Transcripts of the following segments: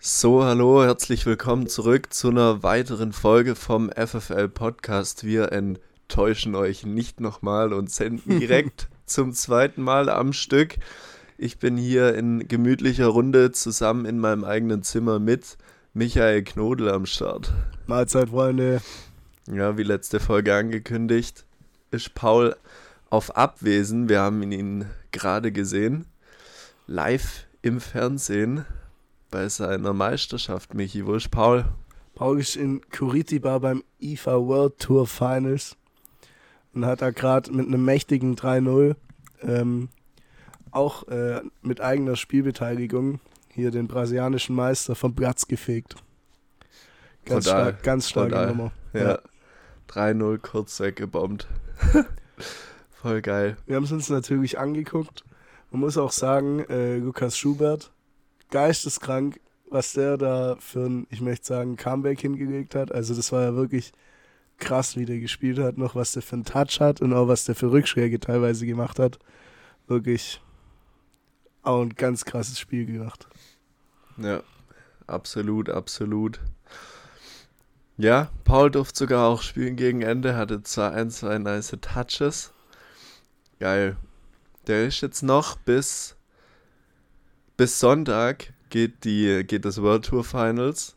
So, hallo, herzlich willkommen zurück zu einer weiteren Folge vom FFL Podcast. Wir enttäuschen euch nicht nochmal und senden direkt zum zweiten Mal am Stück. Ich bin hier in gemütlicher Runde zusammen in meinem eigenen Zimmer mit Michael Knodel am Start. Mahlzeit, Freunde. Ja, wie letzte Folge angekündigt, ist Paul auf Abwesen. Wir haben ihn gerade gesehen, live im Fernsehen bei seiner Meisterschaft, Michi. Wo ist Paul? Paul ist in Curitiba beim IFA World Tour Finals und hat da gerade mit einem mächtigen 3-0 ähm, auch äh, mit eigener Spielbeteiligung hier den brasilianischen Meister vom Platz gefegt. Ganz Total, stark, ganz starke total. Nummer. Ja. 3-0 kurz weggebombt. Voll geil. Wir haben es uns natürlich angeguckt. Man muss auch sagen, äh, Lukas Schubert, geisteskrank, was der da für ein, ich möchte sagen, Comeback hingelegt hat. Also das war ja wirklich krass, wie der gespielt hat, noch was der für einen Touch hat und auch was der für Rückschläge teilweise gemacht hat. Wirklich auch ein ganz krasses Spiel gemacht. Ja, absolut, absolut. Ja, Paul durfte sogar auch spielen gegen Ende, hatte zwar ein, zwei nice Touches. Geil. Der ist jetzt noch bis, bis Sonntag geht, die, geht das World Tour Finals.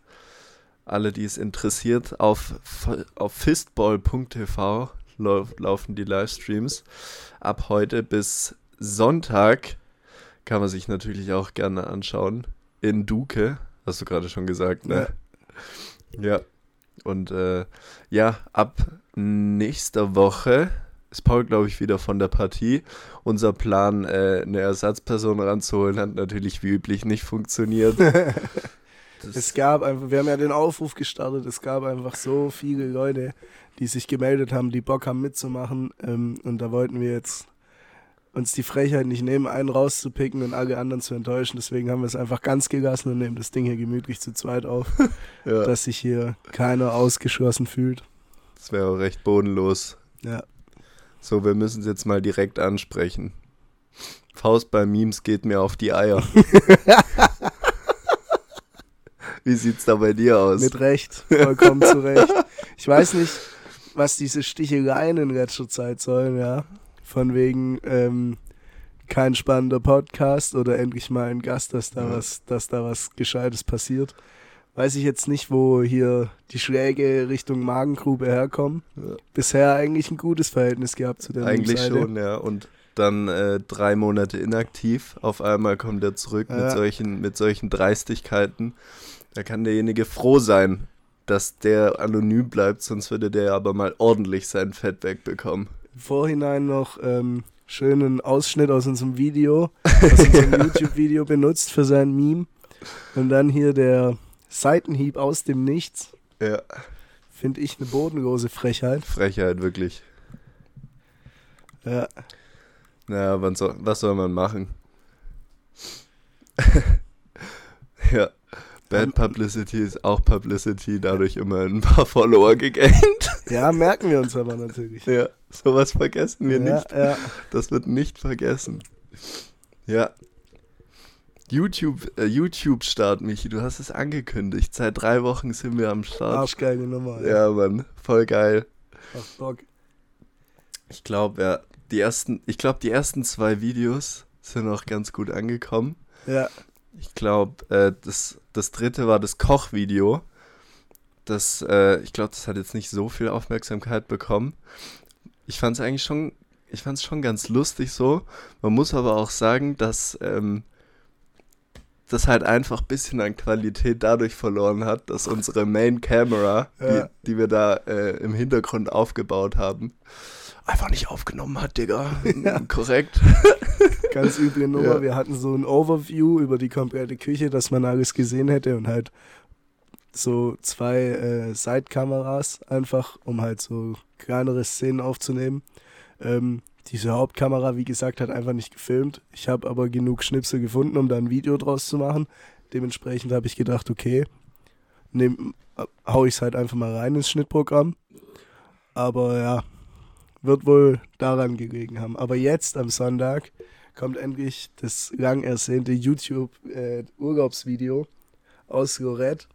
Alle, die es interessiert, auf, auf fistball.tv lauf, laufen die Livestreams. Ab heute bis Sonntag kann man sich natürlich auch gerne anschauen. In Duke, hast du gerade schon gesagt, ne? Ja. Und äh, ja, ab nächster Woche ist Paul, glaube ich, wieder von der Partie. Unser Plan, äh, eine Ersatzperson ranzuholen, hat natürlich wie üblich nicht funktioniert. Es gab einfach, wir haben ja den Aufruf gestartet, es gab einfach so viele Leute, die sich gemeldet haben, die Bock haben mitzumachen. Ähm, und da wollten wir jetzt uns die Frechheit nicht nehmen, einen rauszupicken und alle anderen zu enttäuschen. Deswegen haben wir es einfach ganz gelassen und nehmen das Ding hier gemütlich zu zweit auf, ja, dass sich hier keiner ausgeschlossen fühlt. das wäre auch recht bodenlos. Ja. So, wir müssen es jetzt mal direkt ansprechen. Faust bei Memes geht mir auf die Eier. Wie sieht's da bei dir aus? Mit Recht, vollkommen zu Recht. Ich weiß nicht, was diese Sticheleien in letzter Zeit sollen, ja. Von wegen ähm, kein spannender Podcast oder endlich mal ein Gast, dass da Ja. was, dass da was Gescheites passiert. Weiß ich jetzt nicht, wo hier die Schläge Richtung Magengrube herkommen. Ja. Bisher eigentlich ein gutes Verhältnis gehabt zu der Eigentlich Seite. schon, ja. Und dann äh, drei Monate inaktiv. Auf einmal kommt er zurück mit, Ja. solchen, mit solchen Dreistigkeiten. Da kann derjenige froh sein, dass der anonym bleibt, sonst würde der aber mal ordentlich sein Fett wegbekommen. Im Vorhinein noch ähm, schönen Ausschnitt aus unserem Video, aus unserem YouTube-Video benutzt für sein Meme. Und dann hier der Seitenhieb aus dem Nichts. Ja, Finde ich eine bodenlose Frechheit. Frechheit, wirklich. Ja, Naja, wann soll, was soll man machen? ja, Bad Publicity ist auch Publicity, dadurch immer ein paar Follower gegaint. ja merken wir uns aber natürlich. ja, sowas vergessen wir ja, nicht. Ja. Das wird nicht vergessen. Ja. YouTube, äh, YouTube-Start, Michi, du hast es angekündigt. Seit drei Wochen sind wir am Start. Arschgeile Nummer. Ja, Mann, voll geil. Macht Bock. Ich glaube, ja, die ersten, ich glaube, die ersten zwei Videos sind auch ganz gut angekommen. Ja, Ich glaube, äh, das, das dritte war das Kochvideo. Das, äh, ich glaube, das hat jetzt nicht so viel Aufmerksamkeit bekommen. Ich fand es eigentlich schon, ich fand es schon ganz lustig so. Man muss aber auch sagen, dass ähm, das halt einfach ein bisschen an Qualität dadurch verloren hat, dass unsere Main Camera, Ja. die, die wir da äh, im Hintergrund aufgebaut haben, einfach nicht aufgenommen hat, Digga. Korrekt. ganz üble Nummer. Ja. Wir hatten so ein Overview über die komplette Küche, dass man alles gesehen hätte und halt so zwei äh, Seitkameras einfach, um halt so kleinere Szenen aufzunehmen. Ähm, diese Hauptkamera, wie gesagt, hat einfach nicht gefilmt. Ich habe aber genug Schnipsel gefunden, um da ein Video draus zu machen. Dementsprechend habe ich gedacht, okay, nehm, äh, hau ich es halt einfach mal rein ins Schnittprogramm. Aber ja, wird wohl daran gelegen haben. Aber jetzt am Sonntag kommt endlich das lang ersehnte YouTube-Urlaubsvideo aus Lorette.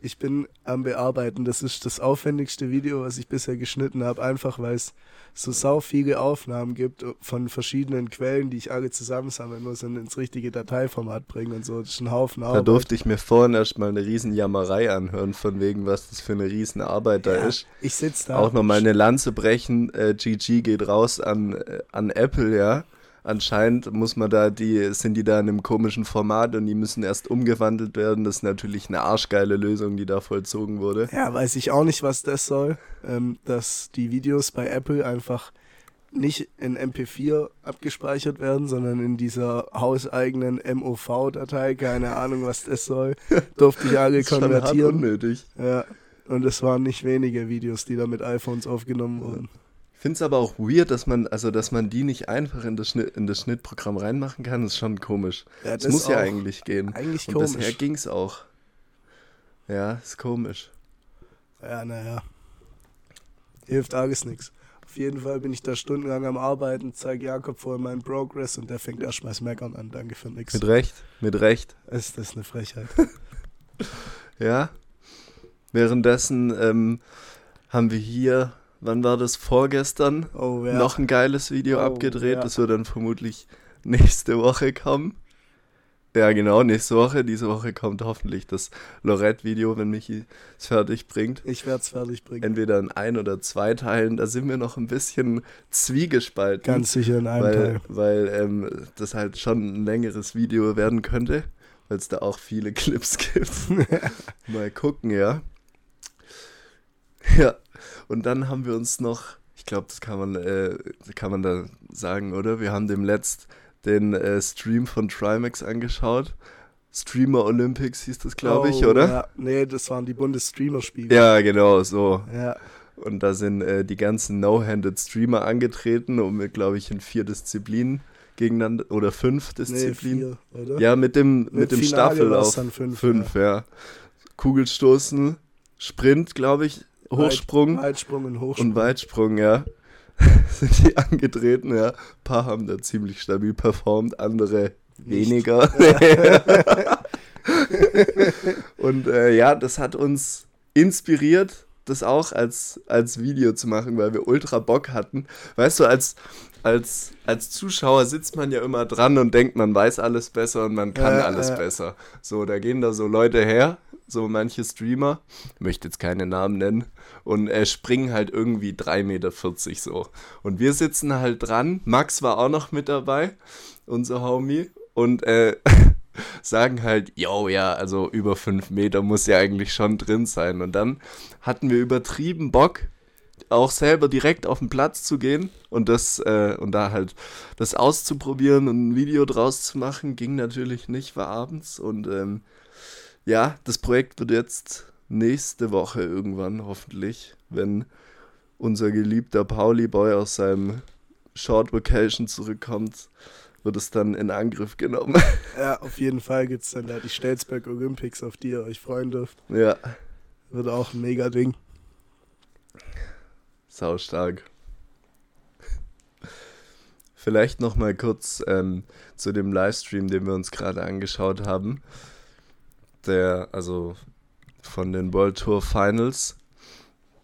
Ich bin am Bearbeiten. Das ist das aufwendigste Video, was ich bisher geschnitten habe, einfach weil es so sau viele Aufnahmen gibt von verschiedenen Quellen, die ich alle zusammensammeln muss und ins richtige Dateiformat bringen und so. Das ist ein Haufen Arbeit. Da durfte ich mir vorhin erstmal eine riesen Jammerei anhören, von wegen, was das für eine riesen Arbeit da ja, ist. Ich sitze da. Auch nochmal eine Lanze brechen. Äh, GG geht raus an, äh, an Apple, ja anscheinend muss man da, die, sind die da in einem komischen Format und die müssen erst umgewandelt werden. Das ist natürlich eine arschgeile Lösung, die da vollzogen wurde. Ja, weiß ich auch nicht, was das soll. Ähm, dass die Videos bei Apple einfach nicht in MP4 abgespeichert werden, sondern in dieser hauseigenen MOV-Datei, keine Ahnung, was das soll, durfte ich alle konvertieren. unnötig. Ja, und es waren nicht wenige Videos, die da mit iPhones aufgenommen wurden finde es aber auch weird, dass man, also dass man die nicht einfach in das, Schnitt, in das Schnittprogramm reinmachen kann, das ist schon komisch. Ja, das, das muss ja eigentlich gehen. Eigentlich Und komisch. bisher ging es auch. Ja, ist komisch. Ja, naja. Hilft alles nichts. Auf jeden Fall bin ich da stundenlang am Arbeiten, zeige Jakob vorher meinen Progress und der fängt erstmal das Meckern an. Danke für nichts. Mit Recht, mit Recht. Ist das eine Frechheit. ja. Währenddessen ähm, haben wir hier wann war das? Vorgestern oh, ja. noch ein geiles Video oh, abgedreht. Ja. Das wird dann vermutlich nächste Woche kommen. Ja, genau, nächste Woche. Diese Woche kommt hoffentlich das Lorette-Video, wenn Michi es fertig bringt. Ich werde es fertig bringen. Entweder in ein oder zwei Teilen. Da sind wir noch ein bisschen zwiegespalten. Ganz sicher in einem weil, Teil. Weil ähm, das halt schon ein längeres Video werden könnte, weil es da auch viele Clips gibt. Mal gucken, ja. Ja, und dann haben wir uns noch, ich glaube, das kann man, äh, kann man da sagen, oder? Wir haben dem letzt den äh, Stream von Trimax angeschaut. Streamer Olympics hieß das, glaube ich, oh, oder? Ja, nee, das waren die Bundesstreamer-Spiele. Ja, genau, so. Ja. Und da sind äh, die ganzen No-Handed Streamer angetreten, um, glaube ich, in vier Disziplinen gegeneinander, oder fünf Disziplinen. Nee, vier, oder? Ja, mit dem, mit, mit dem Staffellauf. Fünf, fünf ja. ja. Kugelstoßen, Sprint, glaube ich, Hochsprung. Weitsprung und Hochsprung. Und Weitsprung, ja. sind die angetreten, ja. Ein paar haben da ziemlich stabil performt, andere Nicht. weniger. und äh, ja, das hat uns inspiriert, das auch als, als Video zu machen, weil wir ultra Bock hatten. Weißt du, als, als, als Zuschauer sitzt man ja immer dran und denkt, man weiß alles besser und man kann ja, alles ja. besser. So, da gehen da so Leute her, so manche Streamer, möchte jetzt keine Namen nennen, und äh, springen halt irgendwie 3,40 Meter so. Und wir sitzen halt dran, Max war auch noch mit dabei, unser Homie, und äh, sagen halt, yo, ja, also über 5 Meter muss ja eigentlich schon drin sein. Und dann hatten wir übertrieben Bock, auch selber direkt auf den Platz zu gehen und das äh, und da halt das auszuprobieren und ein Video draus zu machen, ging natürlich nicht, war abends und ähm, ja, das Projekt wird jetzt nächste Woche irgendwann hoffentlich, wenn unser geliebter Pauli Boy aus seinem Short Vacation zurückkommt, wird es dann in Angriff genommen. Ja, auf jeden Fall gibt es dann da die Stelzberg Olympics, auf die ihr euch freuen dürft. Ja. Wird auch ein mega Ding. Sau stark. Vielleicht noch mal kurz ähm, zu dem Livestream, den wir uns gerade angeschaut haben der, also von den World Tour Finals.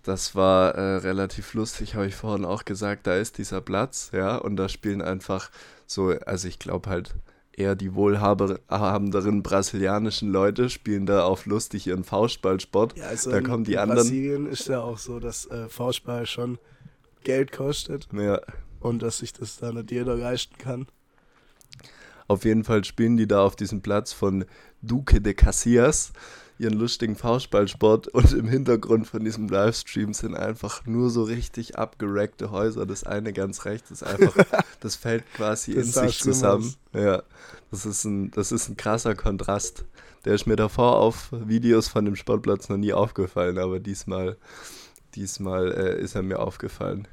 Das war äh, relativ lustig, habe ich vorhin auch gesagt. Da ist dieser Platz, ja, und da spielen einfach so, also ich glaube halt eher die wohlhabenderen brasilianischen Leute spielen da auf lustig ihren Faustballsport. Ja, also da in, kommen die in anderen. Brasilien ist ja auch so, dass äh, Faustball schon Geld kostet. Ja. Und dass sich das da nicht jeder leisten kann. Auf jeden Fall spielen die da auf diesem Platz von Duque de Casillas ihren lustigen Faustballsport und im Hintergrund von diesem Livestream sind einfach nur so richtig abgerackte Häuser. Das eine ganz rechts ist einfach, das fällt quasi das in sich zusammen. Ja, das ist, ein, das ist ein krasser Kontrast. Der ist mir davor auf Videos von dem Sportplatz noch nie aufgefallen, aber diesmal, diesmal äh, ist er mir aufgefallen.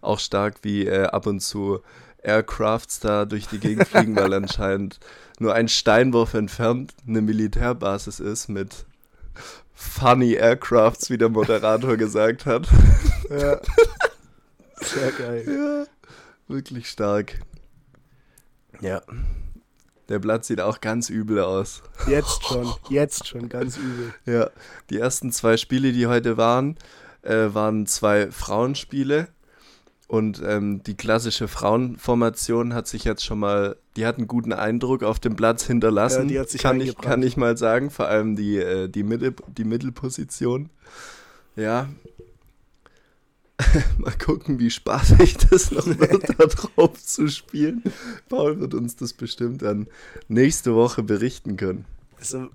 Auch stark, wie äh, ab und zu Aircrafts da durch die Gegend fliegen, weil anscheinend nur ein Steinwurf entfernt eine Militärbasis ist mit funny Aircrafts, wie der Moderator gesagt hat. Ja. Sehr geil. Ja, wirklich stark. Ja. Der Blatt sieht auch ganz übel aus. Jetzt schon, jetzt schon ganz übel. Ja, die ersten zwei Spiele, die heute waren, äh, waren zwei Frauenspiele. Und ähm, die klassische Frauenformation hat sich jetzt schon mal, die hat einen guten Eindruck auf dem Platz hinterlassen. Ja, die hat sich kann, ich, kann ich mal sagen, vor allem die, äh, die, Mitte, die Mittelposition. Ja. mal gucken, wie spaßig das noch wird, da drauf zu spielen. Paul wird uns das bestimmt dann nächste Woche berichten können. Also,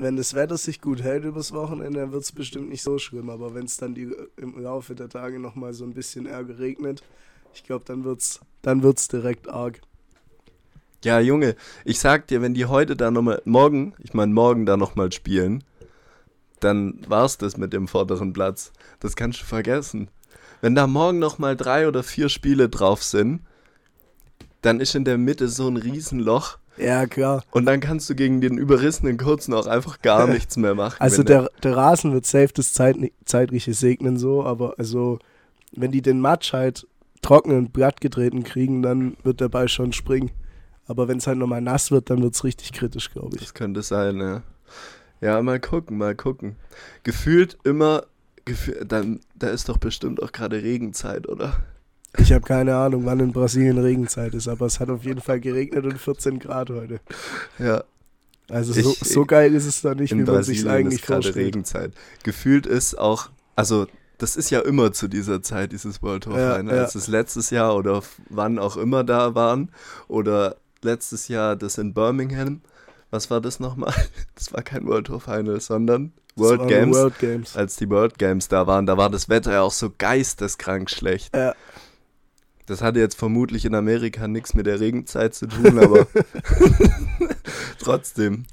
wenn das Wetter sich gut hält übers Wochenende, dann wird es bestimmt nicht so schlimm. Aber wenn es dann die, im Laufe der Tage nochmal so ein bisschen ärger regnet, ich glaube, dann wird's, dann wird's direkt arg. Ja, Junge, ich sag dir, wenn die heute da nochmal, morgen, ich meine morgen da nochmal spielen, dann war's das mit dem vorderen Platz. Das kannst du vergessen. Wenn da morgen nochmal drei oder vier Spiele drauf sind, dann ist in der Mitte so ein Riesenloch Ja, klar. und dann kannst du gegen den überrissenen Kurzen auch einfach gar nichts mehr machen. Also der, der Rasen wird safe das Zeit, Zeitliche segnen so, aber also wenn die den Matsch halt trocken und glatt getreten kriegen, dann wird der Ball schon springen. Aber wenn es halt nochmal nass wird, dann wird es richtig kritisch, glaube ich. Das könnte sein, ja. Ja, mal gucken, mal gucken. Gefühlt immer, gefühl, dann, da ist doch bestimmt auch gerade Regenzeit, oder? Ich habe keine Ahnung, wann in Brasilien Regenzeit ist, aber es hat auf jeden Fall geregnet und 14 Grad heute. Ja, Also Ich- so, so geil ist es da nicht, wie in man sich Brasilien eigentlich ist gerade vorstellt. Regenzeit. Gefühlt ist auch, also das ist ja immer zu dieser Zeit, dieses World Tour Ja, Final. ja. Als es letztes Jahr oder wann auch immer da waren oder letztes Jahr das in Birmingham. Was war das nochmal? Das war kein World Tour Final, sondern World Games. World Games. Als die World Games da waren, da war das Wetter ja auch so geisteskrank schlecht. Ja. Das hatte jetzt vermutlich in Amerika nichts mit der Regenzeit zu tun, aber trotzdem.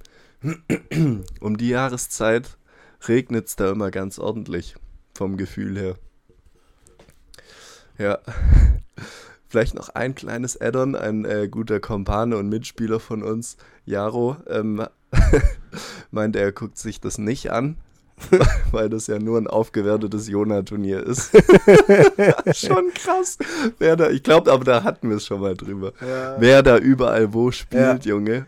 um die Jahreszeit regnet es da immer ganz ordentlich, vom Gefühl her. Ja. Vielleicht noch ein kleines Add-on, ein äh, guter Kompane und Mitspieler von uns, Jaro, ähm, meinte, er guckt sich das nicht an, weil das ja nur ein aufgewertetes Jona-Turnier ist. Schon krass. Wer da, ich glaube, aber da hatten wir es schon mal drüber. Ja. Wer da überall wo spielt, Junge.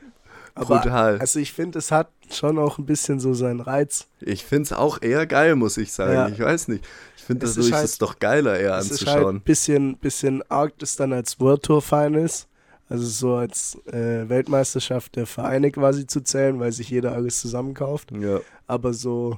Aber, Brutal. Also ich finde, es hat schon auch ein bisschen so seinen Reiz. Ich finde es auch eher geil, muss ich sagen. Ja. Ich weiß nicht. Ich finde Es das ist halt- ist doch geiler eher Es ist halt anzuschauen. ein bisschen, bisschen arg das dann als World Tour Finals, also so als äh, Weltmeisterschaft der Vereine quasi zu zählen, weil sich jeder alles zusammenkauft. ja. Aber so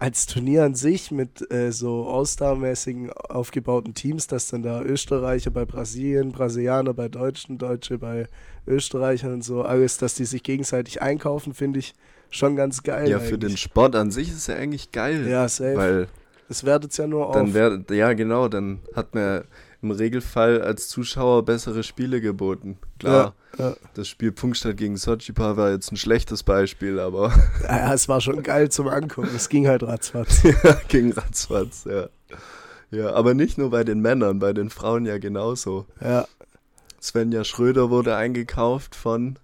als Turnier an sich mit äh, so All-Star-mäßigen aufgebauten Teams, dass dann da Österreicher bei Brasilien, Brasilianer bei Deutschen, Deutsche bei Österreichern und so, alles, dass die sich gegenseitig einkaufen, finde ich schon ganz geil. ja, für den eigentlich. Sport an sich ist ja eigentlich geil. Ja, safe. Weil Es wertet ja nur dann auf. wäre, ja genau, dann hat man im Regelfall als Zuschauer bessere Spiele geboten. Klar, Ja, ja. das Spiel Punktstadt gegen Sochipa war jetzt ein schlechtes Beispiel, aber Ja, es war schon geil zum Angucken. Es ging halt ratzfatz. gegen Ratzfatz, ja. Ja, aber nicht nur bei den Männern, bei den Frauen ja genauso. Ja, Svenja Schröder wurde eingekauft von,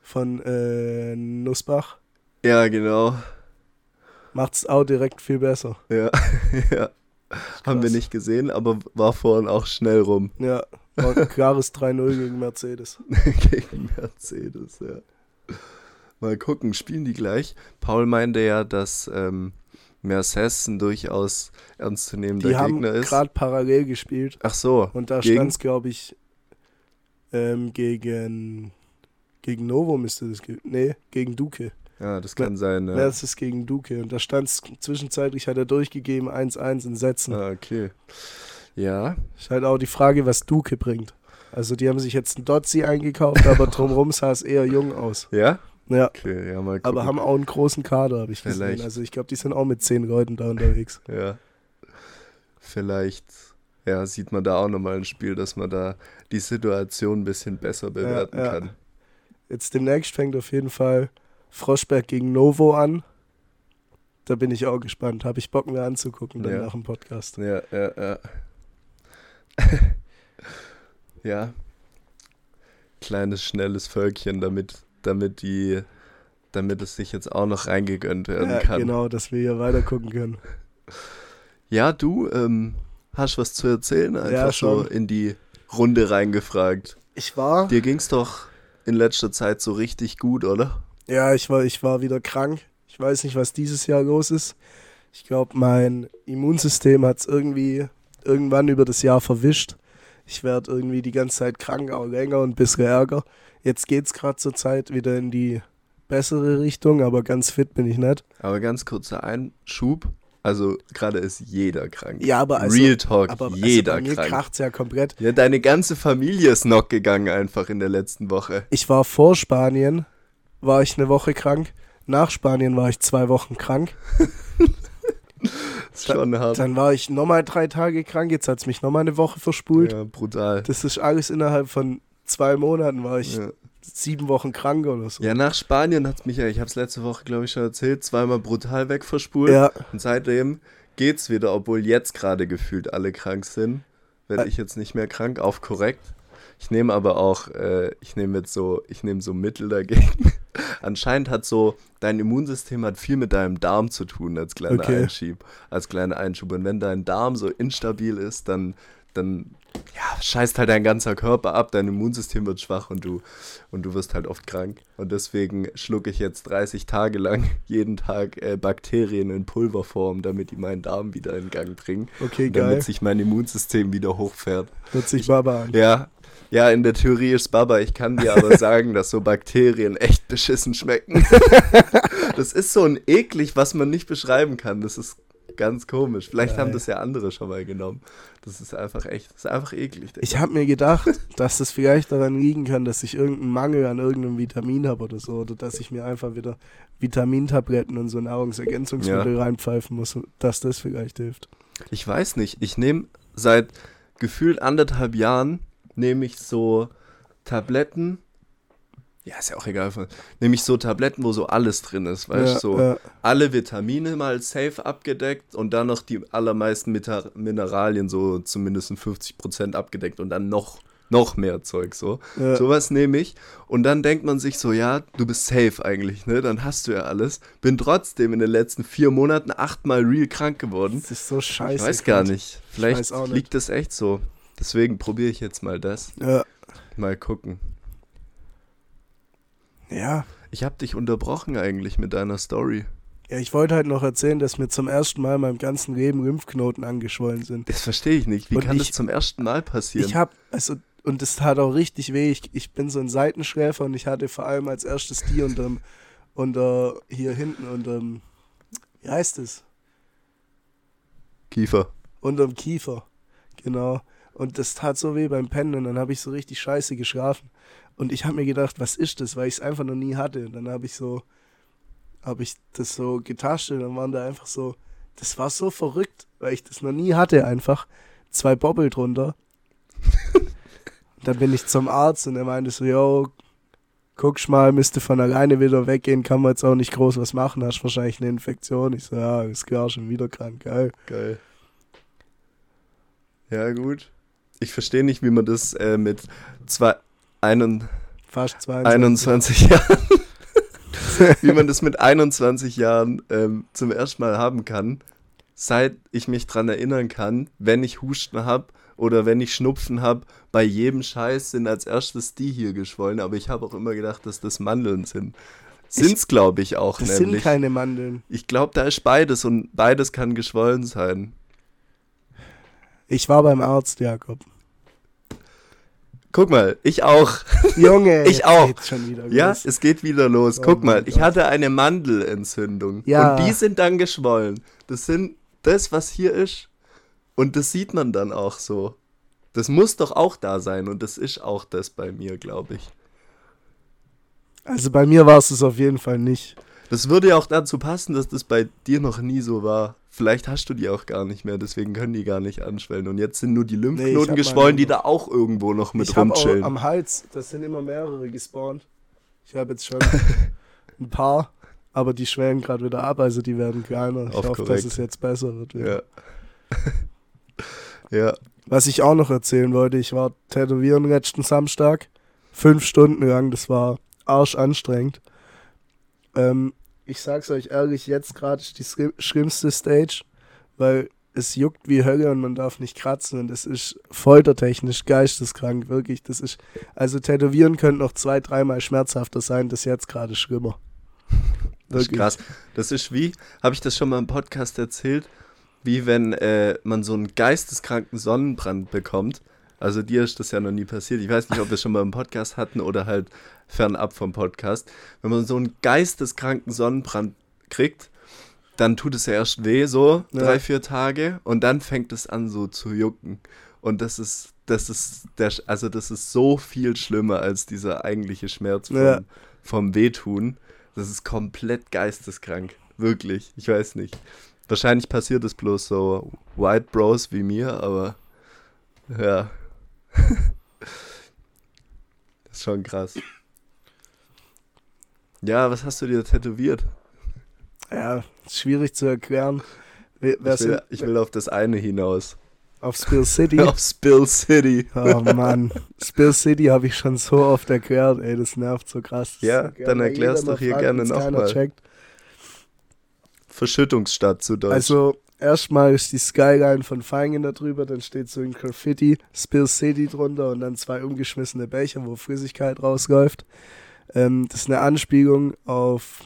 von äh, Nussbach. ja genau, Macht's auch direkt viel besser. ja, ja. Haben wir nicht gesehen, aber war vorhin auch schnell rum Ja, war ein klares 3-0 gegen Mercedes. gegen Mercedes, ja. Mal gucken, spielen die gleich? Paul meinte ja, dass ähm, Mercedes ein durchaus ernstzunehmender Die haben Gegner ist. gerade parallel gespielt. Ach so, Und da stand es, glaube ich, ähm, gegen, gegen Novo müsste das. Ge nee, gegen Duque. Ja, das kann sein. Ja. Ja. Das ist gegen Duque. Und da stand es zwischenzeitlich, hat er durchgegeben, 1-1 in Sätzen. Ah, okay. Ja, Ist halt auch die Frage, was Duque bringt. Also die haben sich jetzt einen Dotzi eingekauft, aber drumherum sah es eher jung aus. ja? Ja, Okay, ja, aber haben auch einen großen Kader, habe ich gesehen. Vielleicht. Also ich glaube, die sind auch mit zehn Leuten da unterwegs. Ja. Vielleicht ja, sieht man da auch nochmal ein Spiel, dass man da die Situation ein bisschen besser bewerten ja. kann. Jetzt demnächst fängt auf jeden Fall Froschberg gegen Novo an. Da bin ich auch gespannt. Habe ich Bock mir anzugucken dann Ja. nach dem Podcast. Ja, ja, ja. ja. Kleines, schnelles Völkchen, damit, damit die, damit es sich jetzt auch noch reingegönnt werden Ja, kann. genau, dass wir hier weiter gucken können. Ja, du, ähm, hast was zu erzählen? Einfach Ja, so schon. in die Runde reingefragt. Ich war, Dir ging's doch in letzter Zeit so richtig gut, oder? Ja, ich war, ich war wieder krank. Ich weiß nicht, was dieses Jahr los ist. Ich glaube, mein Immunsystem hat es irgendwie irgendwann über das Jahr verwischt. Ich werde irgendwie die ganze Zeit krank, auch länger und ein bisschen ärger. Jetzt geht es gerade zur Zeit wieder in die bessere Richtung, aber ganz fit bin ich nicht. Aber ganz kurzer Einschub. Also gerade ist jeder krank. Ja, aber also, Real Talk, aber jeder also bei mir krank. kracht's ja komplett. Ja, deine ganze Familie ist knock gegangen einfach in der letzten Woche. Ich war vor Spanien, war ich eine Woche krank. Nach Spanien war ich zwei Wochen krank. Das ist schon hart. Dann war ich nochmal drei Tage krank. Jetzt hat's mich nochmal eine Woche verspult. Ja, brutal. Das ist alles innerhalb von zwei Monaten war ich Ja. sieben Wochen krank oder so. ja, nach Spanien hat mich ja, ich habe es letzte Woche, glaube ich, schon erzählt, zweimal brutal wegverspult. Ja. Und seitdem geht's wieder, obwohl jetzt gerade gefühlt alle krank sind. Werde ich jetzt nicht mehr krank, auf korrekt. Ich nehme aber auch, äh, ich nehme jetzt so, ich nehme so Mittel dagegen. Anscheinend hat so, dein Immunsystem hat viel mit deinem Darm zu tun als kleiner Okay. Einschub. Als kleiner Einschub. Und wenn dein Darm so instabil ist, dann, dann ja, scheißt halt dein ganzer Körper ab, dein Immunsystem wird schwach und du, und du wirst halt oft krank. Und deswegen schlucke ich jetzt 30 Tage lang jeden Tag äh, Bakterien in Pulverform, damit die meinen Darm wieder in Gang bringen. Okay, damit geil. sich mein Immunsystem wieder hochfährt. Hört sich Baba an. Ja, ja, in der Theorie ist Baba. Ich kann dir aber sagen, dass so Bakterien echt beschissen schmecken. das ist so ein eklig, was man nicht beschreiben kann. Das ist ganz komisch. Vielleicht haben Geil. das ja andere schon mal genommen. Das ist einfach echt, das ist einfach eklig. Ich habe mir gedacht, dass das vielleicht daran liegen kann, dass ich irgendeinen Mangel an irgendeinem Vitamin habe oder so. Oder dass ich mir einfach wieder Vitamintabletten und so Nahrungsergänzungsmittel reinpfeifen muss, dass das vielleicht hilft. Ich weiß nicht. Ich nehme seit gefühlt anderthalb Jahren nehme ich so Tabletten. Ja, ist ja auch egal. von- Nehme ich so Tabletten, wo so alles drin ist, weißt du? Ja, so ja. alle Vitamine mal safe abgedeckt und dann noch die allermeisten Mita- Mineralien so zumindest 50% abgedeckt und dann noch, noch mehr Zeug so. Ja. Sowas nehme ich und dann denkt man sich so, ja, du bist safe eigentlich, ne? Dann hast du ja alles. Bin trotzdem in den letzten vier Monaten achtmal real krank geworden. Das ist so scheiße. Ich weiß gar nicht. Vielleicht nicht. liegt das echt so. Deswegen probiere ich jetzt mal das. Ja. Mal gucken. ja. Ich habe dich unterbrochen eigentlich mit deiner Story. Ja, ich wollte halt noch erzählen, dass mir zum ersten Mal in meinem ganzen Leben Lymphknoten angeschwollen sind. Das verstehe ich nicht. Wie Und kann ich- das zum ersten Mal passieren? Ich hab, also, und das tat auch richtig weh. Ich, ich bin so ein Seitenschläfer und ich hatte vor allem als erstes die unterm, unter, hier hinten unterm, wie heißt es? Kiefer. Unterm Kiefer. Genau. Und das tat so weh beim Pennen und dann habe ich so richtig scheiße geschlafen. Und ich habe mir gedacht, was ist das, weil ich es einfach noch nie hatte. Und dann habe ich so, habe ich das so getastet und dann waren da einfach so, das war so verrückt, weil ich das noch nie hatte einfach. Zwei Bobbel drunter. dann bin ich zum Arzt und er meinte so, yo, guckst mal, müsste von alleine wieder weggehen, kann man jetzt auch nicht groß was machen, hast wahrscheinlich eine Infektion. Ich so, ja, ist klar, schon wieder krank, geil. Geil. Ja, gut. Ich verstehe nicht, wie man das äh, mit zwei, einen, Fast 22. 21 Jahren, wie man das mit 21 Jahren ähm, zum ersten Mal haben kann, seit ich mich dran erinnern kann, wenn ich Husten habe oder wenn ich Schnupfen habe, bei jedem Scheiß sind als erstes die hier geschwollen, aber ich habe auch immer gedacht, dass das Mandeln sind. Sind's, glaube ich, auch Das sind nämlich. keine Mandeln. ich glaube, da ist beides und beides kann geschwollen sein. Ich war beim Arzt, Jakob. Guck mal, ich auch. Junge, Ich auch. geht's schon wieder Ja, los. es geht wieder los. Oh Guck mal, ich Gott. hatte eine Mandelentzündung. Ja. Und die sind dann geschwollen. Das sind das, was hier ist. Und das sieht man dann auch so. Das muss doch auch da sein. Und das ist auch das bei mir, glaube ich. Also bei mir war es es auf jeden Fall nicht. Das würde ja auch dazu passen, dass das bei dir noch nie so war. Vielleicht hast du die auch gar nicht mehr, deswegen können die gar nicht anschwellen. Und jetzt sind nur die Lymphknoten hab geschwollen, die da auch irgendwo noch mit ich habe auch rumchillen. am Hals, das sind immer mehrere gespawnt. Ich habe jetzt schon ein paar, aber die schwellen gerade wieder ab, also die werden kleiner. Ich Auf hoffe, korrekt. dass es jetzt besser wird. wieder. Ja. ja. Was ich auch noch erzählen wollte, ich war tätowieren letzten Samstag. Fünf Stunden lang, das war arsch anstrengend. Ähm, ich sag's euch ehrlich, jetzt gerade ist die schlimmste Stage, weil es juckt wie Hölle und man darf nicht kratzen und es ist foltertechnisch geisteskrank, wirklich. Das ist, also tätowieren könnte noch zwei, dreimal schmerzhafter sein, das ist jetzt gerade schlimmer. Das ist krass. Das ist wie, habe ich das schon mal im Podcast erzählt, wie wenn äh, man so einen geisteskranken Sonnenbrand bekommt. Also dir ist das ja noch nie passiert. Ich weiß nicht, ob wir es schon mal im Podcast hatten oder halt fernab vom Podcast. Wenn man so einen geisteskranken Sonnenbrand kriegt, dann tut es ja erst weh, so Ja. drei, vier Tage, und dann fängt es an so zu jucken. Und das ist, das ist, der, also das ist so viel schlimmer als dieser eigentliche Schmerz vom, Ja. vom Wehtun. Das ist komplett geisteskrank. Wirklich. Ich weiß nicht. Wahrscheinlich passiert es bloß so White Bros wie mir, aber ja. das ist schon krass. Ja, was hast du dir tätowiert? Ja, schwierig zu erklären. Ich will, ich will auf das eine hinaus. auf Spill City. auf Spill City. Oh Mann, Spill City habe ich schon so oft erklärt, ey, das nervt so krass. Ja, so dann erklär's doch hier fragt, gerne wenn's noch keiner mal. checkt. Verschüttungsstadt zu Deutsch. Also, erstmal ist die Skyline von Feingen da drüber, dann steht so ein Graffiti, Spill City drunter und dann zwei umgeschmissene Becher, wo Flüssigkeit rausläuft. Ähm, das ist eine Anspielung auf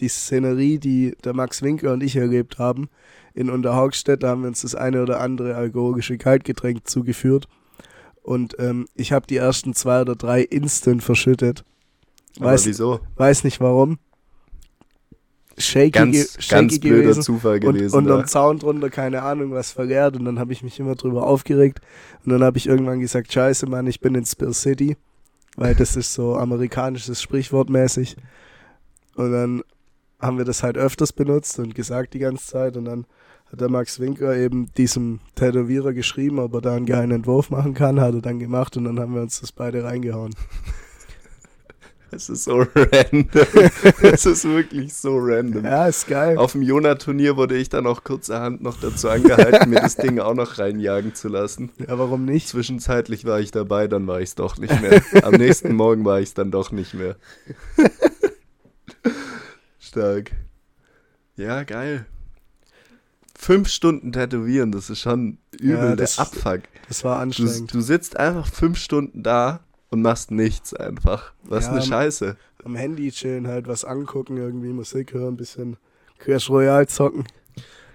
die Szenerie, die der Max Winkler und ich erlebt haben. In Unterhaugstedt haben wir uns das eine oder andere alkoholische Kaltgetränk zugeführt. Und ähm, ich habe die ersten zwei oder drei instant verschüttet. aber Weiß, wieso? weiß nicht warum. Shaky, Ganz, shaky ganz blöder gewesen Zufall und, gewesen. und da. am Zaun drunter keine Ahnung was verleert und dann habe ich mich immer drüber aufgeregt und dann habe ich irgendwann gesagt, scheiße Mann, ich bin in Spill City, weil das ist so amerikanisches Sprichwort mäßig und dann haben wir das halt öfters benutzt und gesagt die ganze Zeit und dann hat der Max Winkler eben diesem Tätowierer geschrieben, ob er da einen geilen Entwurf machen kann, hat er dann gemacht und dann haben wir uns das beide reingehauen. Es ist so random. es ist wirklich so random. Ja, ist geil. Auf dem Jona-Turnier wurde ich dann auch kurzerhand noch dazu angehalten, mir das Ding auch noch reinjagen zu lassen. Ja, warum nicht? Zwischenzeitlich war ich dabei, dann war ich es doch nicht mehr. Am nächsten Morgen war ich es dann doch nicht mehr. Stark. Ja, geil. Fünf Stunden tätowieren, das ist schon übel Ja, der das- Abfuck. Das war Du, anstrengend. du sitzt einfach fünf Stunden da und machst nichts einfach. Was Ja, eine Scheiße. am Handy chillen, halt was angucken, irgendwie Musik hören, bisschen Clash Royale zocken.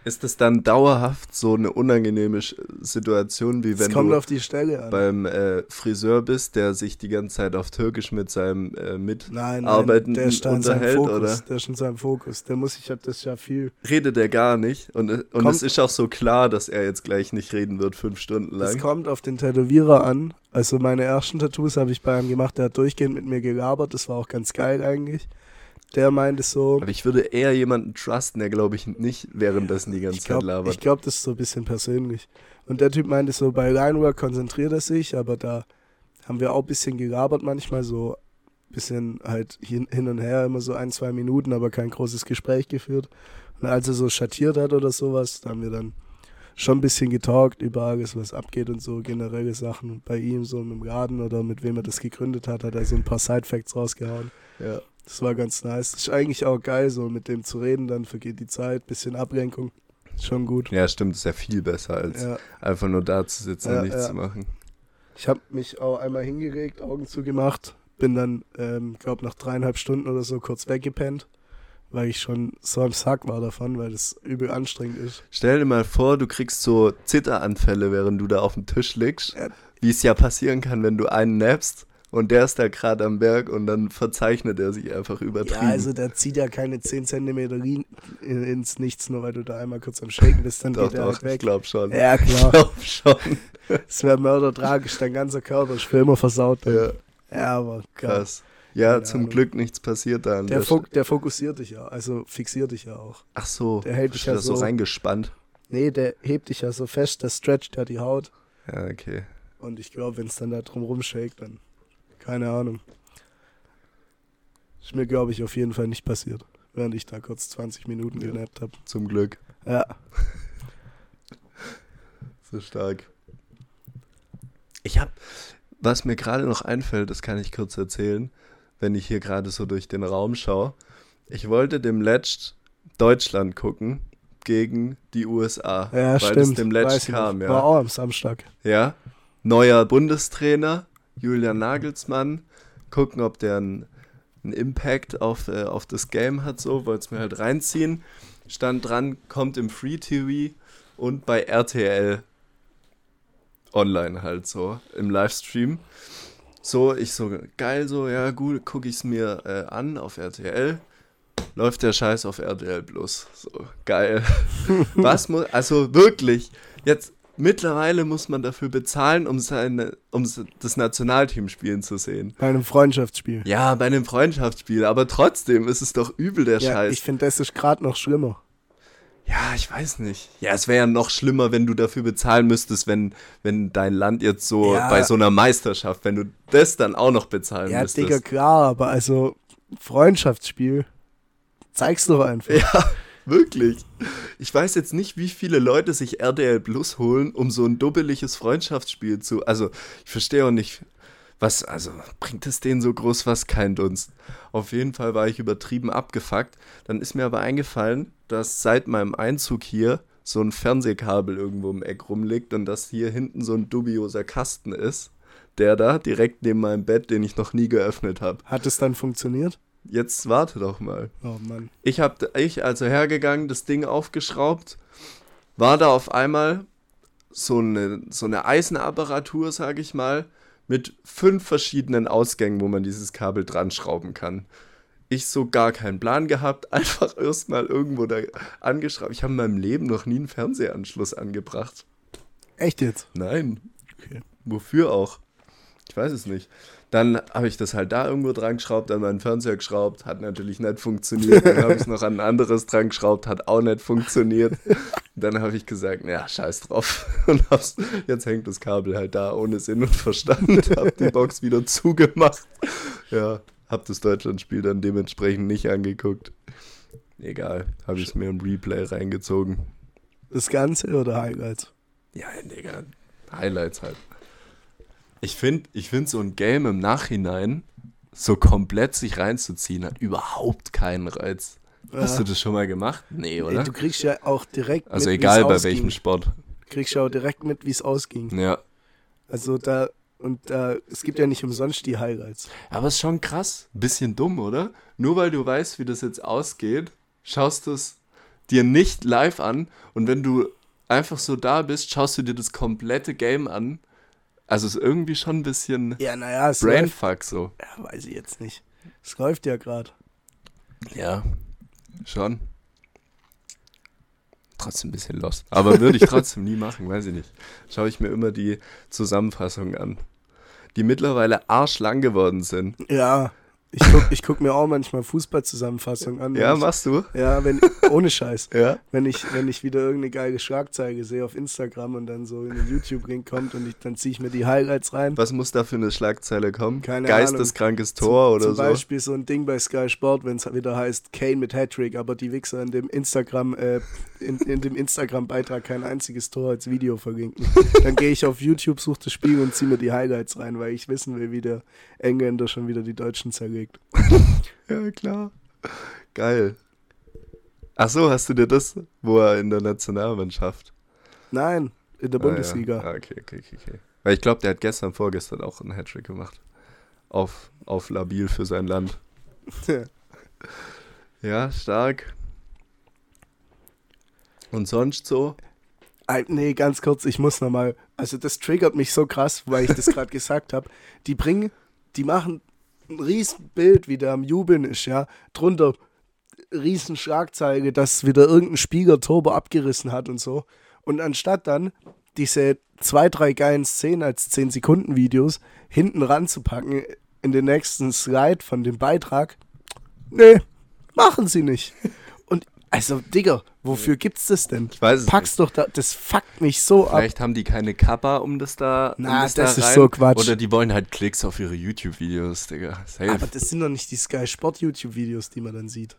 Ist es dann dauerhaft so eine unangenehme Situation, wie Es wenn du beim äh, Friseur bist, der sich die ganze Zeit auf Türkisch mit seinem äh, mit nein, nein, unterhält, Fokus. oder? Der ist in seinem Fokus. Der muss ich, hat das ja viel. redet er gar nicht und, äh, und Kommt- es ist auch so klar, dass er jetzt gleich nicht reden wird fünf Stunden Es lang. kommt auf den Tätowierer an. Also meine ersten Tattoos habe ich bei ihm gemacht, der hat durchgehend mit mir gelabert, das war auch ganz geil eigentlich. Der meinte so, Aber ich würde eher jemanden trusten, der glaube ich nicht währenddessen die ganze ich glaube, Zeit labert. glaub, das ist so ein bisschen persönlich. Und der Typ meinte so, bei Linework konzentriert er sich, aber da haben wir auch ein bisschen gelabert manchmal, so ein bisschen halt hin, hin und her, immer so ein, zwei Minuten, aber kein großes Gespräch geführt. Und als er so schattiert hat oder sowas, da haben wir dann schon ein bisschen getalkt über alles, was abgeht und so, generelle Sachen. Und bei ihm so im Laden oder mit wem er das gegründet hat, hat er so ein paar Side-Facts rausgehauen. ja. Das war ganz nice. Ist eigentlich auch geil, so mit dem zu reden, dann vergeht die Zeit, bisschen Ablenkung. Schon gut. ja, stimmt, ist ja viel besser, als Ja. einfach nur da zu sitzen Ja, und nichts ja. zu machen. Ich habe mich auch einmal hingelegt, Augen zugemacht, bin dann, ähm, glaube nach dreieinhalb Stunden oder so kurz weggepennt, weil ich schon so am Sack war davon, weil das übel anstrengend ist. Stell dir mal vor, du kriegst so Zitteranfälle, während du da auf dem Tisch liegst. Ja. Wie es ja passieren kann, wenn du einen nappst und der ist da gerade am Berg und dann verzeichnet er sich einfach Ja, übertrieben. also der zieht ja keine 10 Zentimeter ins Nichts, nur weil du da einmal kurz am Shaken bist, dann doch, geht er doch, halt ich weg. glaube schon. Ja, Ich klar. glaube schon. Es wäre mördertragisch, dein ganzer Körper ist für immer versaut. dann. Ja, Ja, aber geil. krass. Ja, Keine zum Ahnung. Glück nichts passiert da Der, fok der fokussiert dich ja, also fixiert dich ja auch. Ach so, der hält dich ja so so- reingespannt. Nee, der hebt dich ja so fest, der stretcht ja die Haut. Ja, okay. Und ich glaube, wenn es dann da drum rumshakt, dann keine Ahnung. Ist mir, glaube ich, auf jeden Fall nicht passiert, während ich da kurz 20 Minuten Ja. genappt habe. Zum Glück. Ja. So stark. Ich hab, was mir gerade noch einfällt, das kann ich kurz erzählen, wenn ich hier gerade so durch den Raum schaue. Ich wollte dem Letzt Deutschland gucken, gegen die USA. Ja, weil stimmt. das dem Letzt kam, ja. War auch am Samstag. Ja. Neuer Bundestrainer, Julian Nagelsmann. Gucken, ob der einen, einen Impact auf, äh, auf das Game hat, so. Wollte es mir halt reinziehen. Stand dran, kommt im Free TV und bei RTL online halt so, im Livestream. So, ich so, geil, so, ja gut, gucke ich es mir äh, an auf RTL. Läuft der Scheiß auf RTL Plus. So, geil. Was muss, also wirklich, jetzt mittlerweile muss man dafür bezahlen, um seine, um das Nationalteam spielen zu sehen. Bei einem Freundschaftsspiel. Ja, bei einem Freundschaftsspiel, aber trotzdem ist es doch übel der Ja, Scheiß. ich finde, das ist gerade noch schlimmer. Ja, ich weiß nicht. Ja, es wäre ja noch schlimmer, wenn du dafür bezahlen müsstest, wenn, wenn dein Land jetzt so Ja. bei so einer Meisterschaft, wenn du das dann auch noch bezahlen Ja, müsstest. Digga, klar, aber also Freundschaftsspiel, zeig's doch einfach. Ja, wirklich. Ich weiß jetzt nicht, wie viele Leute sich RDL Plus holen, um so ein dubbeliges Freundschaftsspiel zu. Also, ich verstehe auch nicht, was, also, bringt es denen so groß was? Kein Dunst. Auf jeden Fall war ich übertrieben abgefuckt. Dann ist mir aber eingefallen, dass seit meinem Einzug hier so ein Fernsehkabel irgendwo im Eck rumliegt und dass hier hinten so ein dubioser Kasten ist. Der da, direkt neben meinem Bett, den ich noch nie geöffnet habe. Hat es dann funktioniert? Jetzt warte doch mal. Oh Mann. Ich habe ich also hergegangen, das Ding aufgeschraubt, war da auf einmal so eine, so eine Eisenapparatur, sage ich mal, mit fünf verschiedenen Ausgängen, wo man dieses Kabel dran schrauben kann. Ich so gar keinen Plan gehabt, einfach erstmal irgendwo da angeschraubt. Ich habe in meinem Leben noch nie einen Fernsehanschluss angebracht. Echt jetzt? Nein. Okay. Wofür auch? Ich weiß es nicht. Dann habe ich das halt da irgendwo dran geschraubt, an meinen Fernseher geschraubt, hat natürlich nicht funktioniert. Dann habe ich es noch an ein anderes dran geschraubt, hat auch nicht funktioniert. Dann habe ich gesagt, naja, scheiß drauf. Und hab's, jetzt hängt das Kabel halt da ohne Sinn und Verstand. Hab die Box wieder zugemacht. Ja, hab das Deutschlandspiel dann dementsprechend nicht angeguckt. Egal, habe ich es mir im Replay reingezogen. Das Ganze oder Highlights? Ja, Digga, Highlights halt. Ich finde ich find so ein Game im Nachhinein so komplett sich reinzuziehen hat überhaupt keinen Reiz. Hast du das schon mal gemacht? Nee, oder? Ey, du kriegst ja auch direkt also mit, egal bei ausging. welchem Sport. Du kriegst ja auch direkt mit, wie es ausging. Ja. Also da, und da, es gibt ja nicht umsonst die Highlights. Aber ist schon krass. Bisschen dumm, oder? Nur weil du weißt, wie das jetzt ausgeht, schaust du es dir nicht live an und wenn du einfach so da bist, schaust du dir das komplette Game an. Also ist irgendwie schon ein bisschen Ja, naja, es läuft. Brainfuck so. Ja, weiß ich jetzt nicht. Es läuft ja gerade. Ja, schon. Trotzdem ein bisschen lost. Aber würde ich trotzdem nie machen, weiß ich nicht. Schaue ich mir immer die Zusammenfassungen an. Die mittlerweile arschlang geworden sind. Ja, ich guck, ich guck mir auch manchmal Fußballzusammenfassungen an. Ja, ich, machst du? Ja, wenn, ohne Scheiß. Ja. Wenn ich, wenn ich wieder irgendeine geile Schlagzeile sehe auf Instagram und dann so in den YouTube-Ring kommt und ich, dann ziehe ich mir die Highlights rein. Was muss da für eine Schlagzeile kommen? Keine Geisteskrankes Tor oder Zum so? Beispiel so ein Ding bei Sky Sport, wenn es wieder heißt Kane mit Hattrick, aber die Wichser in dem Instagram, äh, in, in dem Instagram-Beitrag kein einziges Tor als Video verlinken. Dann gehe ich auf YouTube, suche das Spiel und ziehe mir die Highlights rein, weil ich wissen will, wie der Engländer schon wieder die Deutschen zerlegt. Ja, klar. Geil. Ach so, hast du dir das, wo er in der Nationalmannschaft? Nein, in der Bundesliga. Ah, ja. ah, okay, okay, okay, okay. Weil ich glaube, der hat gestern, vorgestern auch einen Hattrick gemacht. Auf, auf Labil für sein Land. Ja, stark. Und sonst so? Nee, ganz kurz, ich muss nochmal. Also, das triggert mich so krass, weil ich das gerade gesagt habe. Die bringen, die machen ein riesen Bild, wie der am Jubeln ist, ja. Drunter riesen Schlagzeile, dass wieder irgendein Spieler Turbo abgerissen hat und so. Und anstatt dann diese zwei, drei geilen Szenen als 10-Sekunden-Videos hinten ranzupacken in den nächsten Slide von dem Beitrag, nee, machen sie nicht. Also, Digga, wofür gibt's das denn? Ich weiß es Pack's doch da, das fuckt mich so ab. Vielleicht haben die keine Kappa, um das da. um Na, das, das da ist rein. so Quatsch. Oder die wollen halt Klicks auf ihre YouTube-Videos, Digga. Safe. Aber das sind doch nicht die Sky Sport YouTube-Videos, die man dann sieht.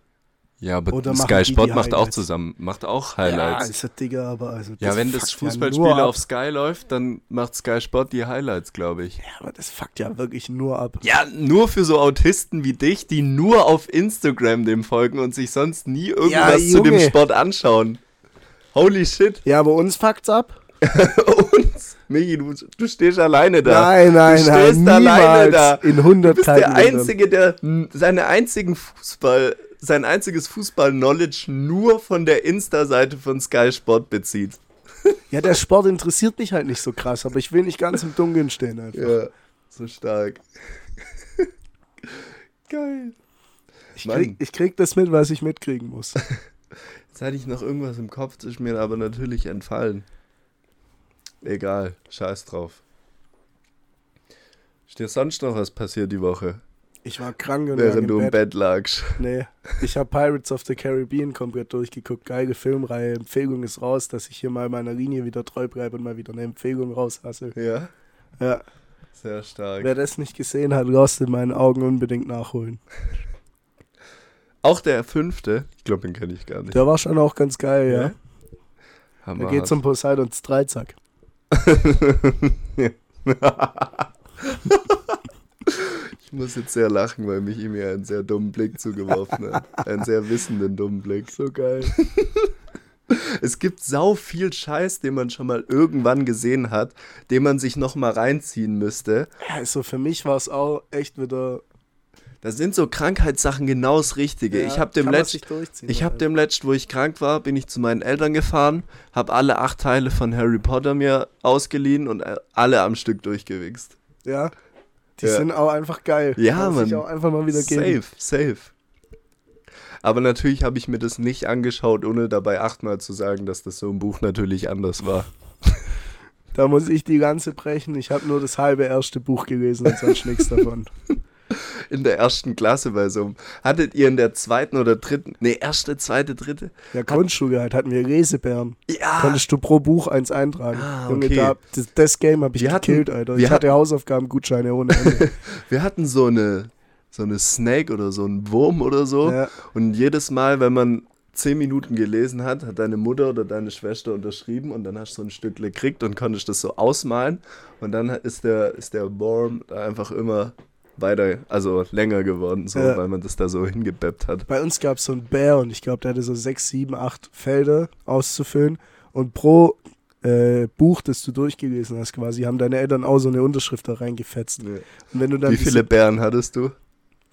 Ja, aber oder Sky Sport macht auch Highlights? zusammen, macht auch Ja, Highlights. ist ja Digga, aber also. Ja, wenn das ja Fußballspiel ab. auf Sky läuft, dann macht Sky Sport die Highlights, glaube ich. Ja, aber das fuckt ja wirklich nur ab. Ja, nur für so Autisten wie dich, die nur auf Instagram dem folgen und sich sonst nie irgendwas zu dem. Sport anschauen. Holy shit. Ja, aber uns fuckt's ab. Uns? Michi, du, du stehst alleine da. Nein, nein, du stehst nein, alleine da. In Du 100 bist der Einzige, der seine einzigen Fußball, sein einziges Fußball-Knowledge nur von der Insta-Seite von Sky Sport bezieht. Ja, der Sport interessiert mich halt nicht so krass, aber ich will nicht ganz im Dunkeln stehen einfach. Ja, so stark. Geil. Ich krieg, ich krieg das mit, was ich mitkriegen muss. Jetzt hatte ich noch irgendwas im Kopf, das ist mir aber natürlich entfallen. Egal, scheiß drauf. Ist dir sonst noch was passiert die Woche, Ich war krank und während du im Bett. Bett lagst? Nee, ich habe Pirates of the Caribbean komplett durchgeguckt. Geile Filmreihe. Empfehlung ist raus, dass ich hier mal meiner Linie wieder treu bleibe und mal wieder eine Empfehlung raushasse. Ja, Ja, sehr stark. wer das nicht gesehen hat, Lost in meinen Augen unbedingt nachholen. Auch der fünfte, ich glaube, den kenne ich gar nicht. Der war schon auch ganz geil, ja. Ja? Da Hammer. geht's um Poseidons Dreizack. Ich muss jetzt sehr lachen, weil Michi mir einen sehr dummen Blick zugeworfen hat. Einen sehr wissenden dummen Blick. So geil. Es gibt sau viel Scheiß, den man schon mal irgendwann gesehen hat, den man sich noch mal reinziehen müsste. Ja, also für mich war es auch echt wieder. Da sind so Krankheitssachen genau das Richtige. Ja, ich habe dem kann man letzt, sich durchziehen, ich habe halt. dem letzt, wo ich krank war, bin ich zu meinen Eltern gefahren, habe alle acht Teile von Harry Potter mir ausgeliehen und äh, alle am Stück durchgewichst. Ja. Die Ja. sind auch einfach geil. Ja, Kann sich Mann. auch einfach mal wieder geben. Safe, safe. Aber natürlich habe ich mir das nicht angeschaut, ohne dabei achtmal zu sagen, dass das so im Buch natürlich anders war. Da muss ich die ganze brechen. Ich habe nur das halbe erste Buch gelesen und sonst nichts davon. In der ersten Klasse bei so einem. Hattet ihr in der zweiten oder dritten, nee, erste, zweite, dritte? Ja, Grundschule halt hatten wir Lesebären. Ja, Konntest du pro Buch eins eintragen. Ah, Junge, okay. da, das, das Game habe ich Wir hatten- gekillt, Alter. wir Ich hatte hatten- Hausaufgabengutscheine ohne Ende. wir hatten so eine, so eine Snake oder so einen Wurm oder so. ja. Und jedes Mal, wenn man zehn Minuten gelesen hat, hat deine Mutter oder deine Schwester unterschrieben und dann hast du so ein Stück gekriegt und konntest das so ausmalen. Und dann ist der, ist der Wurm da einfach immer weiter, also länger geworden, so, Ja. weil man das da so hingebeppt hat. Bei uns gab es so einen Bär und ich glaube, der hatte so sechs, sieben, acht Felder auszufüllen. Und pro äh, Buch, das du durchgelesen hast, quasi, haben deine Eltern auch so eine Unterschrift da reingefetzt. Und wenn du dann Wie viele Bären hattest du?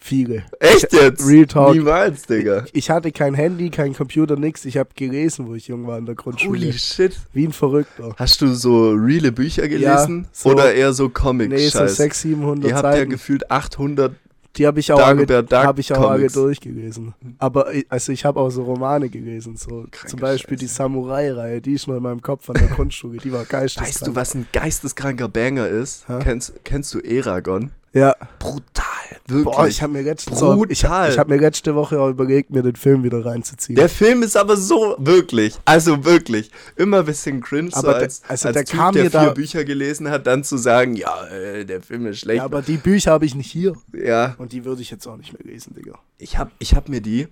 Viele. Echt jetzt? Real Talk. Niemals, Digga. Ich hatte kein Handy, kein Computer, nix. Ich habe gelesen, wo ich jung war in der Grundschule. Holy shit. Wie ein Verrückter. Hast du so reale Bücher gelesen? so- Oder eher so comic Nee, so scheiß 600, 700 Ihr habt ja Seiten. gefühlt 800 die habe ich auch alle, Dagobert Duck hab ich auch alle Comics. durchgelesen. Aber ich- also ich habe auch so Romane gelesen. So Kranke zum Beispiel die Scheiße. Samurai-Reihe, die ist noch in meinem Kopf an der Grundschule. Die war geisteskrank. Weißt du, was ein geisteskranker Banger ist? Kennst, kennst du Eragon? Ja. Brutal, wirklich. Boah, ich habe mir, letztens auch- ich, ich hab mir letzte Woche auch überlegt, mir den Film wieder reinzuziehen. der Film ist aber so, wirklich, also wirklich, immer ein bisschen cringe, so Aber der- als, also als der Typ, kam der vier da- Bücher gelesen hat, dann zu sagen, ja, äh, der Film ist schlecht. ja, aber die Bücher habe ich nicht hier. ja, Und die würde ich jetzt auch nicht mehr lesen, Digga. ich habe ich hab mir die,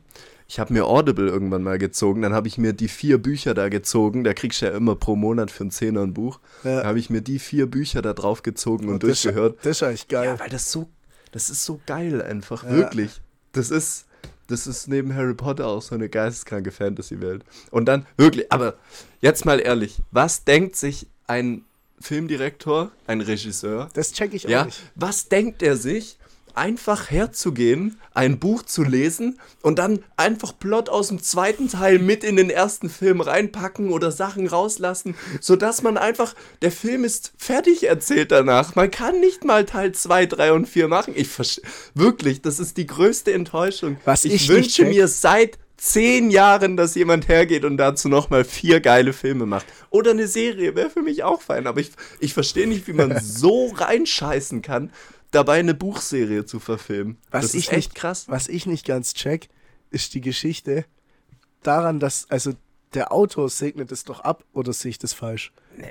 ich habe mir Audible irgendwann mal gezogen, dann habe ich mir die vier Bücher da gezogen, da kriegst du ja immer pro Monat für einen Zehner ein Buch, Ja. da habe ich mir die vier Bücher da drauf gezogen und, das, ist- durchgehört. Das ist eigentlich geil. Ja, weil das so, das ist so geil einfach, Ja. wirklich. Das ist, das ist neben Harry Potter auch so eine geisteskranke Fantasy-Welt. Und dann, wirklich, aber jetzt mal ehrlich, was denkt sich ein Filmdirektor, ein Regisseur, Das check ich auch ja, nicht. was denkt er sich, einfach herzugehen, ein Buch zu lesen und dann einfach Plot aus dem zweiten Teil mit in den ersten Film reinpacken oder Sachen rauslassen, sodass man einfach, der Film ist fertig erzählt danach. Man kann nicht mal Teil 2, 3 und 4 machen. Ich verste- wirklich, das ist die größte Enttäuschung. Was ich, ich wünsche mir seit zehn Jahren, dass jemand hergeht und dazu nochmal vier geile Filme macht. Oder eine Serie, wäre für mich auch fein. Aber ich, ich verstehe nicht, wie man so reinscheißen kann, dabei eine Buchserie zu verfilmen. Was das ich ist echt nicht, krass. Was ich nicht ganz check, ist die Geschichte daran, dass, also der Autor segnet es doch ab, oder sehe ich das falsch? Nee.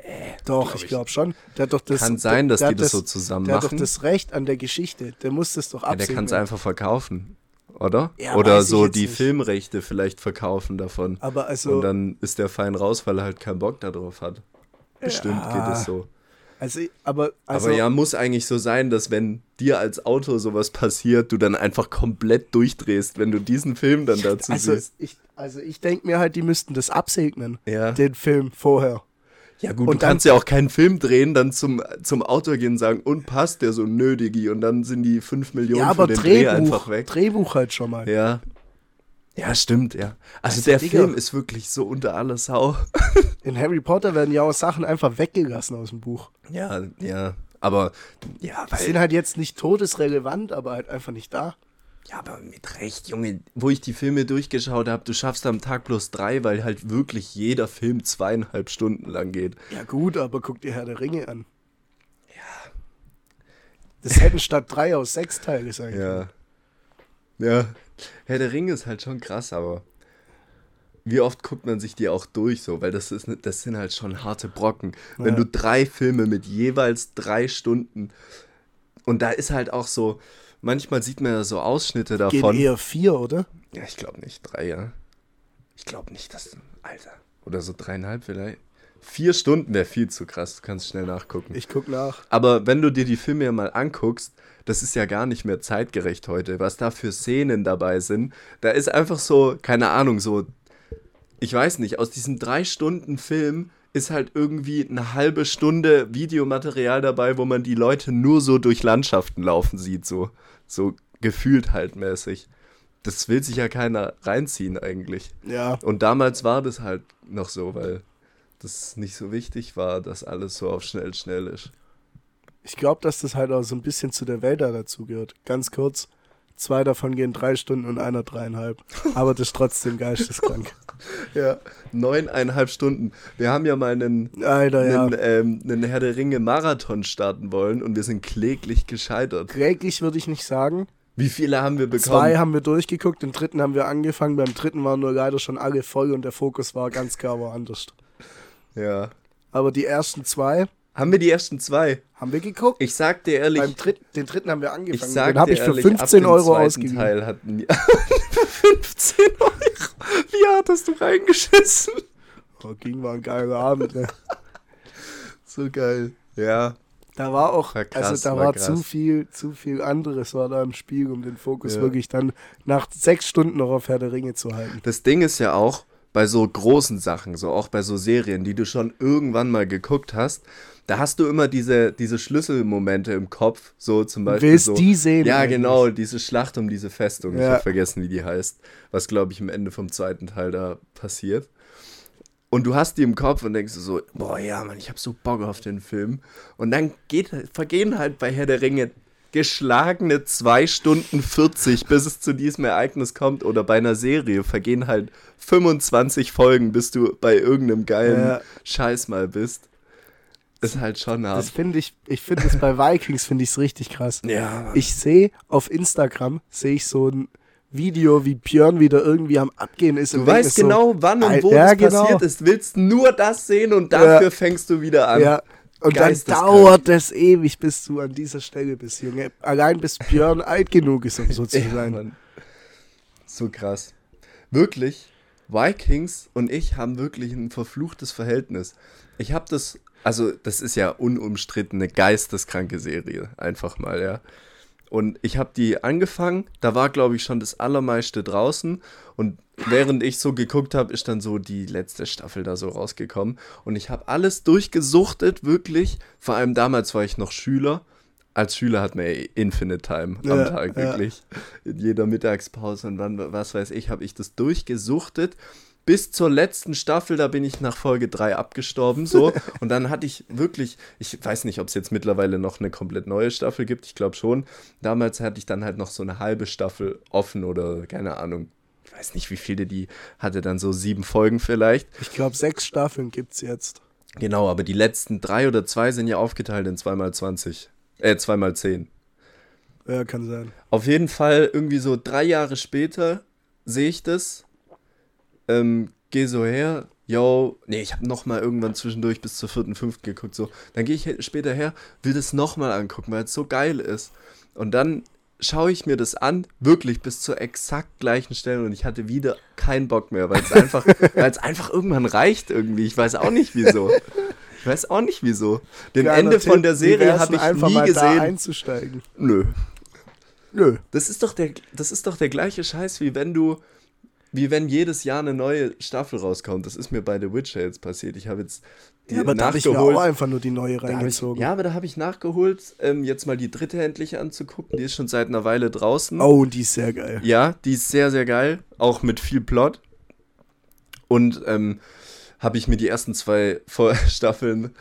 Doch, glaub ich glaube schon. Der hat doch das, Kann sein, dass die hat das so zusammen Der hat doch machen. das Recht an der Geschichte. Der muss das doch Ja, der absegnen. kann es einfach verkaufen, oder? Ja, oder so die nicht. Filmrechte vielleicht verkaufen davon. Aber also, und dann ist der fein raus, weil er halt keinen Bock darauf hat. Bestimmt Ja. geht es so. Also, aber, also, Aber ja, muss eigentlich so sein, dass wenn dir als Autor sowas passiert, du dann einfach komplett durchdrehst, wenn du diesen Film dann dazu Also siehst. ich, also ich denke mir halt, die müssten das absegnen, Ja. den Film vorher. Ja gut, Und du dann- kannst ja auch keinen Film drehen, dann zum, zum Autor gehen und sagen, und passt der so nödigi und dann sind die 5 Millionen Ja, aber für den Dreh Drehbuch, einfach weg. Drehbuch halt schon mal. Ja. Ja, stimmt, ja. Also, Also, der Digga. Film ist wirklich so unter aller Sau. In Harry Potter werden ja auch Sachen einfach weggelassen aus dem Buch. Ja, ja. Aber, ja, Die sind weil, halt jetzt nicht todesrelevant, aber halt einfach nicht da. ja, aber mit Recht, Junge, wo ich die Filme durchgeschaut habe, du schaffst am Tag bloß drei, weil halt wirklich jeder Film zweieinhalb Stunden lang geht. Ja gut, aber guck dir Herr der Ringe an. Ja. Das hätten statt drei aus sechs Teile sein können. Ja. Ja. Herr der Ringe ist halt schon krass, aber wie oft guckt man sich die auch durch so, weil das ist ne- das sind halt schon harte Brocken. Wenn Ja. du drei Filme mit jeweils drei Stunden und da ist halt auch so, manchmal sieht man ja so Ausschnitte Gehen davon. eher vier, oder? Ja, ich glaube nicht, drei, ja. Ich glaube nicht, dass, Alter, oder so dreieinhalb vielleicht. Vier Stunden wäre viel zu krass, du kannst schnell nachgucken. Ich guck nach. Aber wenn du dir die Filme ja mal anguckst, das ist ja gar nicht mehr zeitgerecht heute, was da für Szenen dabei sind. Da ist einfach so, keine Ahnung, so, ich weiß nicht, aus diesem drei Stunden Film ist halt irgendwie eine halbe Stunde Videomaterial dabei, wo man die Leute nur so durch Landschaften laufen sieht, so, so gefühlt halt mäßig. Das will sich ja keiner reinziehen eigentlich. Ja. Und damals war das halt noch so, weil das nicht so wichtig war, dass alles so auf schnell, schnell ist. Ich glaube, dass das halt auch so ein bisschen zu der Welt da dazugehört. Ganz kurz. Zwei davon gehen drei Stunden und einer dreieinhalb. Aber das ist trotzdem geisteskrank. Ja, neuneinhalb Stunden. Wir haben ja mal einen, Alter, ja. einen, ähm, einen Herr der Ringe Marathon starten wollen und wir sind kläglich gescheitert. Kläglich würde ich nicht sagen. Wie viele haben wir bekommen? Zwei haben wir durchgeguckt, den dritten haben wir angefangen. Beim dritten waren nur leider schon alle voll und der Fokus war ganz klar woanders. Ja. Aber die ersten zwei Haben wir die ersten zwei? haben wir geguckt. Ich sag dir ehrlich, Beim dritten, den dritten haben wir ich angefangen. sag den habe ich für ehrlich, 15 ab dem Euro ausgegeben. Teil hatten für 15 Euro. Wie hart hast du reingeschissen? Oh, ging war ein geiler Abend. Ne? So geil. Ja. Da war auch, War krass, also da war war, zu viel, zu viel anderes war da im Spiel, um den Fokus Ja. wirklich dann nach sechs Stunden noch auf Herr der Ringe zu halten. Das Ding ist ja auch, bei so großen Sachen, so auch bei so Serien, die du schon irgendwann mal geguckt hast, da hast du immer diese, diese Schlüsselmomente im Kopf, so zum Beispiel. willst so, die sehen Ja, genau, diese Schlacht um diese Festung. Ich Ja. habe vergessen, wie die heißt. Was, glaube ich, am Ende vom zweiten Teil da passiert. Und du hast die im Kopf und denkst du so, boah, ja, Mann, ich habe so Bock auf den Film. Und dann geht, vergehen halt bei Herr der Ringe geschlagene 2 Stunden 40, bis es zu diesem Ereignis kommt. Oder bei einer Serie vergehen halt 25 Folgen, bis du bei irgendeinem geilen Ja. Scheiß mal bist. Ist halt schon hart. Das finde ich, ich finde es bei Vikings finde ich es richtig krass. ja. Ich sehe auf Instagram, sehe ich so ein Video, wie Björn wieder irgendwie am Abgehen ist. Du weißt mir so, genau, wann und wo Ja, das genau. passiert ist. Willst nur das sehen und dafür fängst du wieder an. Ja, und dann dauert es ewig, bis du an dieser Stelle bist, Junge. Allein bis Björn alt genug ist, um so zu Ja, sein. Mann. So krass. Wirklich, Vikings und ich haben wirklich ein verfluchtes Verhältnis. Ich habe das, also das ist ja unumstritten eine geisteskranke Serie, einfach mal, ja. Und ich habe die angefangen, da war, glaube ich, schon das Allermeiste draußen. Und während ich so geguckt habe, ist dann so die letzte Staffel da so rausgekommen. Und ich habe alles durchgesuchtet, wirklich. Vor allem damals war ich noch Schüler. Als Schüler hat man ja Infinite Time am Ja, Tag, ja. wirklich. In jeder Mittagspause und dann, was weiß ich, habe ich das durchgesuchtet. Bis zur letzten Staffel, da bin ich nach Folge 3 abgestorben, so. und dann hatte ich wirklich, ich weiß nicht, ob es jetzt mittlerweile noch eine komplett neue Staffel gibt, ich glaube schon. Damals hatte ich dann halt noch so eine halbe Staffel offen oder keine Ahnung. Ich weiß nicht, wie viele die hatte, dann so sieben Folgen vielleicht. Ich glaube, sechs Staffeln gibt's jetzt. Genau, aber die letzten drei oder zwei sind ja aufgeteilt in 2x20. Äh, 2x10. Ja, kann sein. Auf jeden Fall irgendwie so drei Jahre später sehe ich das, ähm, gehe so her, yo, nee, ich habe noch mal irgendwann zwischendurch bis zur vierten, fünften geguckt, so, dann gehe ich später her, will das noch mal angucken, weil es so geil ist. Und dann schaue ich mir das an, wirklich bis zur exakt gleichen Stelle und ich hatte wieder keinen Bock mehr, weil es einfach, weil es einfach irgendwann reicht irgendwie, ich weiß auch nicht wieso. Ich weiß auch nicht wieso. Den Kleiner Ende von der Serie habe ich einfach nie mal Da gesehen. einzusteigen. Nö. Nö. Das ist doch der, das ist doch der gleiche Scheiß, wie wenn du, wie wenn jedes Jahr eine neue Staffel rauskommt. Das ist mir bei The Witcher jetzt passiert. Ich habe jetzt die Ja, aber da habe ich mir nachgeholt. auch einfach nur die neue hab ich, reingezogen. ja, aber da habe ich nachgeholt, ähm, jetzt mal die dritte endlich anzugucken. Die ist schon seit einer Weile draußen. Oh, die ist sehr geil. Ja, die ist sehr, sehr geil. Auch mit viel Plot. Und ähm, habe ich mir die ersten zwei Staffeln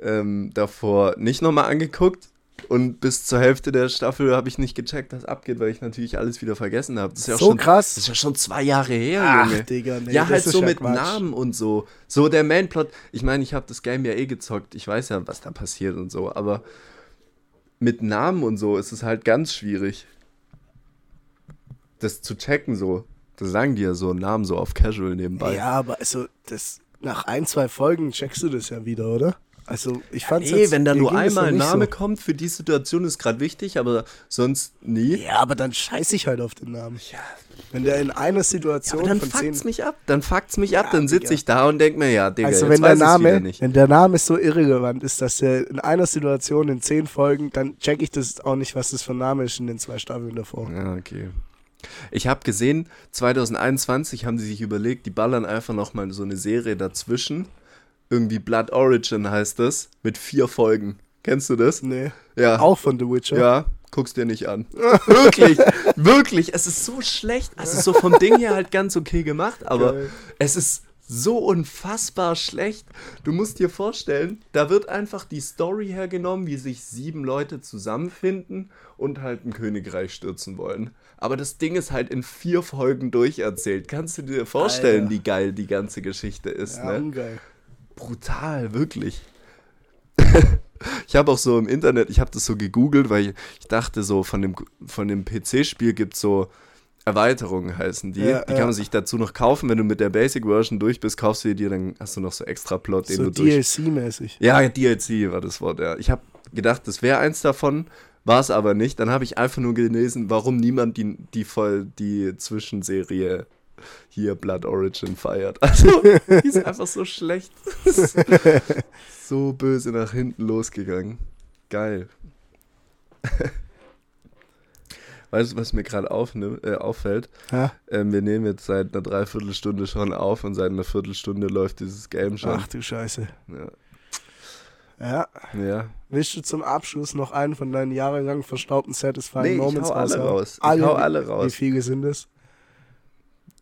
ähm, davor nicht nochmal angeguckt. Und bis zur Hälfte der Staffel habe ich nicht gecheckt, was abgeht, weil ich natürlich alles wieder vergessen habe. Das ist ja so schon, krass. Das ist ja schon zwei Jahre her, Ach, Junge. Digga, nee, ja, halt ist so ja mit Quatsch. Namen und so. So der Mainplot. Ich meine, ich habe das Game ja eh gezockt. Ich weiß ja, was da passiert und so. Aber mit Namen und so ist es halt ganz schwierig, das zu checken so. Das sagen die ja so Namen so auf Casual nebenbei. Ja, aber also, das, nach ein, zwei Folgen checkst du das ja wieder, oder? Also, ich fand's Eh, jetzt, wenn da nur einmal ein Name so. kommt, für die Situation ist gerade wichtig, aber sonst nie. Ja, aber dann scheiße ich halt auf den Namen. Wenn der in einer Situation Aber dann von zehn... fuckt's mich ab. Dann fuckt's mich ab. Ja, Dann sitze ich da und denk mir, ja, Digga, Also wenn der Name, nicht. wenn der Name so irrelevant ist, dass der in einer Situation in zehn Folgen, dann check ich das auch nicht, was das für ein Name ist in den zwei Staffeln davor. Ja, okay. Ich habe gesehen, 2021 haben sie sich überlegt, die ballern einfach noch mal so eine Serie dazwischen. Irgendwie Blood Origin heißt das, mit vier Folgen. Kennst du das? Nee. Ja. Auch von The Witcher. Ja, guck's dir nicht an. wirklich, wirklich. Es ist so schlecht. Also so vom Ding her halt ganz okay gemacht, aber Geil. es ist so unfassbar schlecht. Du musst dir vorstellen, da wird einfach die Story hergenommen, wie sich sieben Leute zusammenfinden und halt ein Königreich stürzen wollen. Aber das Ding ist halt in vier Folgen durcherzählt. Kannst du dir vorstellen, Alter. wie geil die ganze Geschichte ist, Ja, ne? ungeil. Brutal, wirklich. ich habe auch so im Internet, ich habe das so gegoogelt, weil ich, ich dachte so, von dem, von dem PC-Spiel gibt es so Erweiterungen heißen die. Ja, die ja. kann man sich dazu noch kaufen. Wenn du mit der Basic-Version durch bist, kaufst du die dir, dann hast du noch so extra Plot, den So du. DLC-mäßig. Ja, DLC war das Wort, ja. Ich habe gedacht, das wäre eins davon, war es aber nicht. Dann habe ich einfach nur gelesen, warum niemand die, die voll die Zwischenserie hier Blood Origin feiert. Also, die ist einfach so schlecht. so böse nach hinten losgegangen. Geil. Weißt du, was mir gerade äh, auffällt? Ja? Ähm, wir nehmen jetzt seit einer Dreiviertelstunde schon auf und seit einer Viertelstunde läuft dieses Game schon. Ach du Scheiße. Ja. Ja. ja. Willst du zum Abschluss noch einen von deinen jahrelang verstaubten Satisfying Nee, ich Moments hau alle raus. Ich hau alle Wie raus. viele sind es?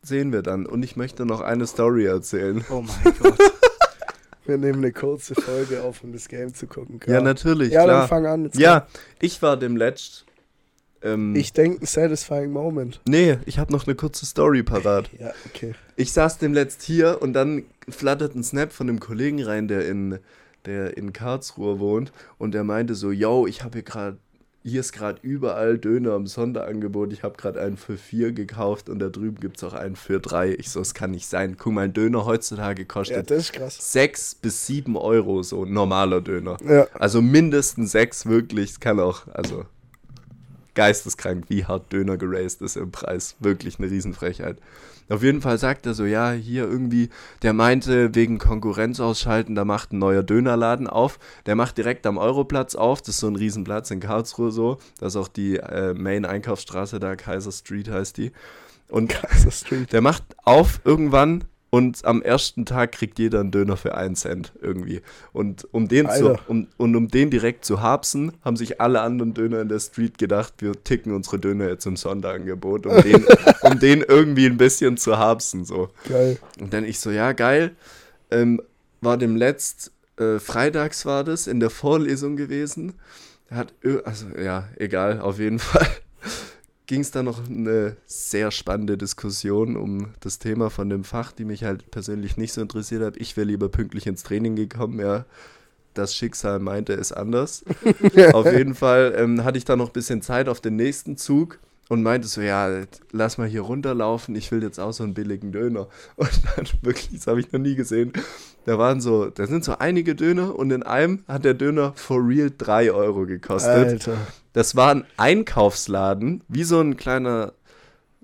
Sehen wir dann. Und ich möchte noch eine Story erzählen. Oh mein Gott. Wir nehmen eine kurze Folge auf, um das Game zu gucken. Ja, natürlich, Ja, dann klar. fang an. Ja, ich war dem letzt. Ähm, Ich denke, ein Satisfying Moment. nee, ich habe noch eine kurze Story parat. Ja, okay. Ich saß dem letzt hier und dann flattert ein Snap von einem Kollegen rein, der in, der in Karlsruhe wohnt. Und der meinte so, yo, ich habe hier gerade, hier ist gerade überall Döner im Sonderangebot. Ich habe gerade einen für vier gekauft und da drüben gibt es auch einen für drei. Ich so, es kann nicht sein. Guck mal, ein Döner heutzutage Ja, kostet krass. sechs bis sieben Euro, so ein normaler Döner. Ja. Also mindestens sechs wirklich. Es kann auch, also geisteskrank, wie hart Döner geraced ist im Preis. Wirklich eine Riesenfrechheit. Auf jeden Fall sagt er so, ja, hier irgendwie, der meinte, wegen Konkurrenz ausschalten, da macht ein neuer Dönerladen auf. Der macht direkt am Europlatz auf, das ist so ein Riesenplatz in Karlsruhe so. Das ist auch die äh, Main-Einkaufsstraße da, Kaiser Street heißt die. Und Kaiser Street. der macht auf irgendwann und am ersten Tag kriegt jeder einen Döner für einen Cent irgendwie. Und um den, zu, um, und um den direkt zu habsen, haben sich alle anderen Döner in der Street gedacht, wir ticken unsere Döner jetzt im Sonderangebot, um den, um den irgendwie ein bisschen zu habsen. So. Geil. Und dann ich so, ja, geil. Ähm, war dem letzt, äh, freitags war das, in der Vorlesung gewesen. Hat, ö- also ja, egal, auf jeden Fall ging es da noch eine sehr spannende Diskussion um das Thema von dem Fach, die mich halt persönlich nicht so interessiert hat. Ich wäre lieber pünktlich ins Training gekommen, ja. Das Schicksal meinte es anders. auf jeden Fall ähm, hatte ich da noch ein bisschen Zeit auf den nächsten Zug und meinte so, ja, lass mal hier runterlaufen, ich will jetzt auch so einen billigen Döner. Und dann wirklich, das habe ich noch nie gesehen. Da waren so, da sind so einige Döner und in einem hat der Döner for real 3 Euro gekostet. Alter. Das war ein Einkaufsladen, wie so ein kleiner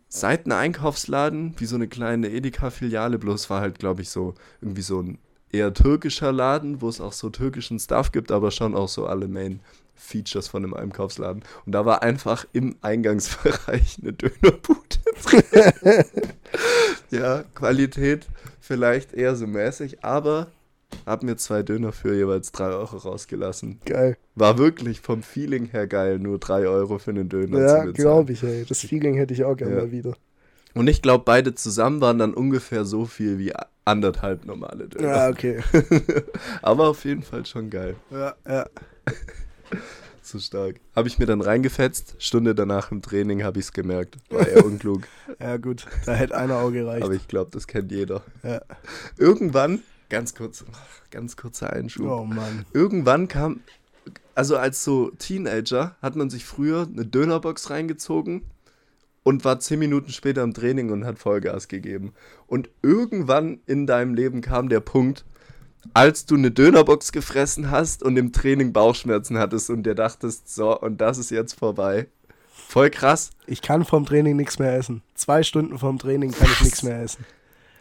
Seiteneinkaufsladen, wie so eine kleine Edeka-Filiale, bloß war halt, glaube ich, so irgendwie so ein eher türkischer Laden, wo es auch so türkischen Stuff gibt, aber schon auch so alle Main Features von einem Einkaufsladen. Und da war einfach im Eingangsbereich eine Dönerbude drin. ja, Qualität vielleicht eher so mäßig, aber hab mir zwei Döner für jeweils drei Euro rausgelassen. Geil. War wirklich vom Feeling her geil, nur drei Euro für einen Döner Ja, zu bezahlen. glaube ich, ey. Das Feeling hätte ich auch gerne Ja. mal wieder. Und ich glaube, beide zusammen waren dann ungefähr so viel wie anderthalb normale Döner. Ja, okay. Aber auf jeden Fall schon geil. Ja, ja. So stark. Habe ich mir dann reingefetzt. Stunde danach im Training habe ich es gemerkt. War eher unklug. Ja, gut. Da hätte einer auch gereicht. Aber ich glaube, das kennt jeder. Ja. Irgendwann, ganz kurz, ganz kurzer Einschub. Oh Mann. Irgendwann kam, also als so Teenager, hat man sich früher eine Dönerbox reingezogen und war zehn Minuten später im Training und hat Vollgas gegeben. Und irgendwann in deinem Leben kam der Punkt, als du eine Dönerbox gefressen hast und im Training Bauchschmerzen hattest und dir dachtest, so, und das ist jetzt vorbei. Voll krass. Ich kann vom Training nichts mehr essen. Zwei Stunden vom Training kann ich nichts mehr essen.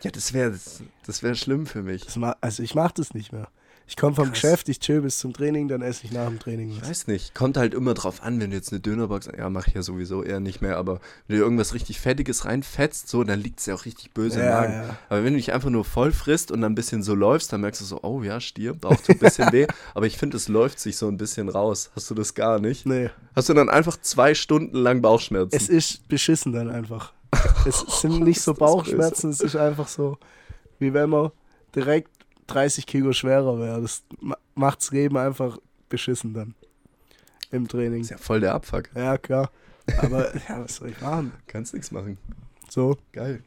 Ja, das wäre das, das wär schlimm für mich. Das also ich mache das nicht mehr. Ich komme vom Krass. Geschäft, ich chill bis zum Training, dann esse ich nach dem Training Ich was. weiß nicht, kommt halt immer drauf an, wenn du jetzt eine Dönerbox, ja, mach ich ja sowieso eher nicht mehr, aber wenn du irgendwas richtig Fettiges reinfetzt, so, dann liegt es ja auch richtig böse im Ja, Magen. ja. Aber wenn du dich einfach nur voll frisst und dann ein bisschen so läufst, dann merkst du so, oh ja, Stier, Bauch tut ein bisschen weh, aber ich finde, es läuft sich so ein bisschen raus. Hast du das gar nicht? Nee, Hast du dann einfach zwei Stunden lang Bauchschmerzen? es ist beschissen dann einfach. Es sind nicht so Bauchschmerzen, es ist einfach so, wie wenn man direkt 30 Kilo schwerer wäre. Das ma macht's Leben einfach beschissen dann. Im Training. ist ja voll der Abfuck. Ja, klar. Aber ja, was soll ich machen? Kannst nichts machen. So, Geil.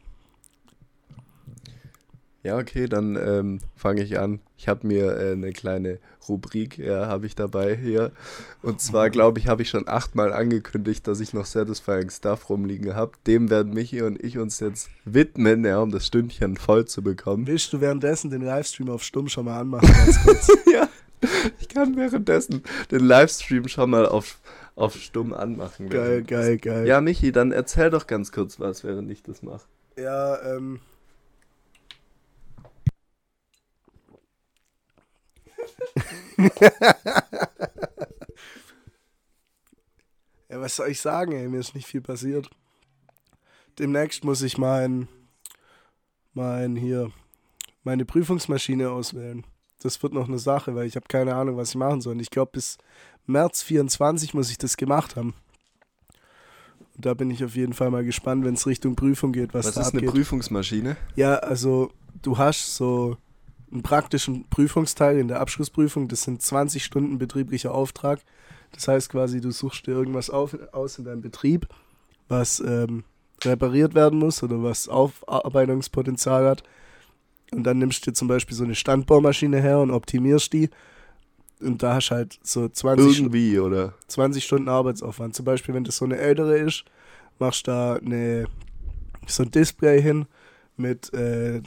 Ja, okay, dann ähm, fange ich an. Ich habe mir äh, eine kleine Rubrik, ja, habe ich dabei hier. Und zwar, glaube ich, habe ich schon achtmal angekündigt, dass ich noch Satisfying Stuff rumliegen habe. Dem werden Michi und ich uns jetzt widmen, ja, um das Stündchen voll zu bekommen. willst du währenddessen den Livestream auf Stumm schon mal anmachen? Ja, ich kann währenddessen den Livestream schon mal auf, auf stumm anmachen. geil, geil, geil. Ja, Michi, dann erzähl doch ganz kurz was, während ich das mache. Ja, ähm. ja, was soll ich sagen, ey? Mir ist nicht viel passiert. Demnächst muss ich mein, mein hier, meine Prüfungsmaschine auswählen. Das wird noch eine Sache, weil ich habe keine Ahnung, was ich machen soll. Und Ich glaube, bis März 24 muss ich das gemacht haben. Und da bin ich auf jeden Fall mal gespannt, wenn es Richtung Prüfung geht, was, Was, ist eine abgeht. Prüfungsmaschine? Ja, also du hast so einen praktischen Prüfungsteil in der Abschlussprüfung. Das sind 20 Stunden betrieblicher Auftrag. Das heißt quasi, du suchst dir irgendwas auf, aus in deinem Betrieb, was ähm, repariert werden muss oder was Aufarbeitungspotenzial hat. Und dann nimmst du dir zum Beispiel so eine Standbohrmaschine her und optimierst die. Und da hast du halt so 20 Stunden. Irgendwie, oder? 20 Stunden Arbeitsaufwand. Zum Beispiel, wenn das so eine ältere ist, machst du da eine, so ein Display hin mit äh,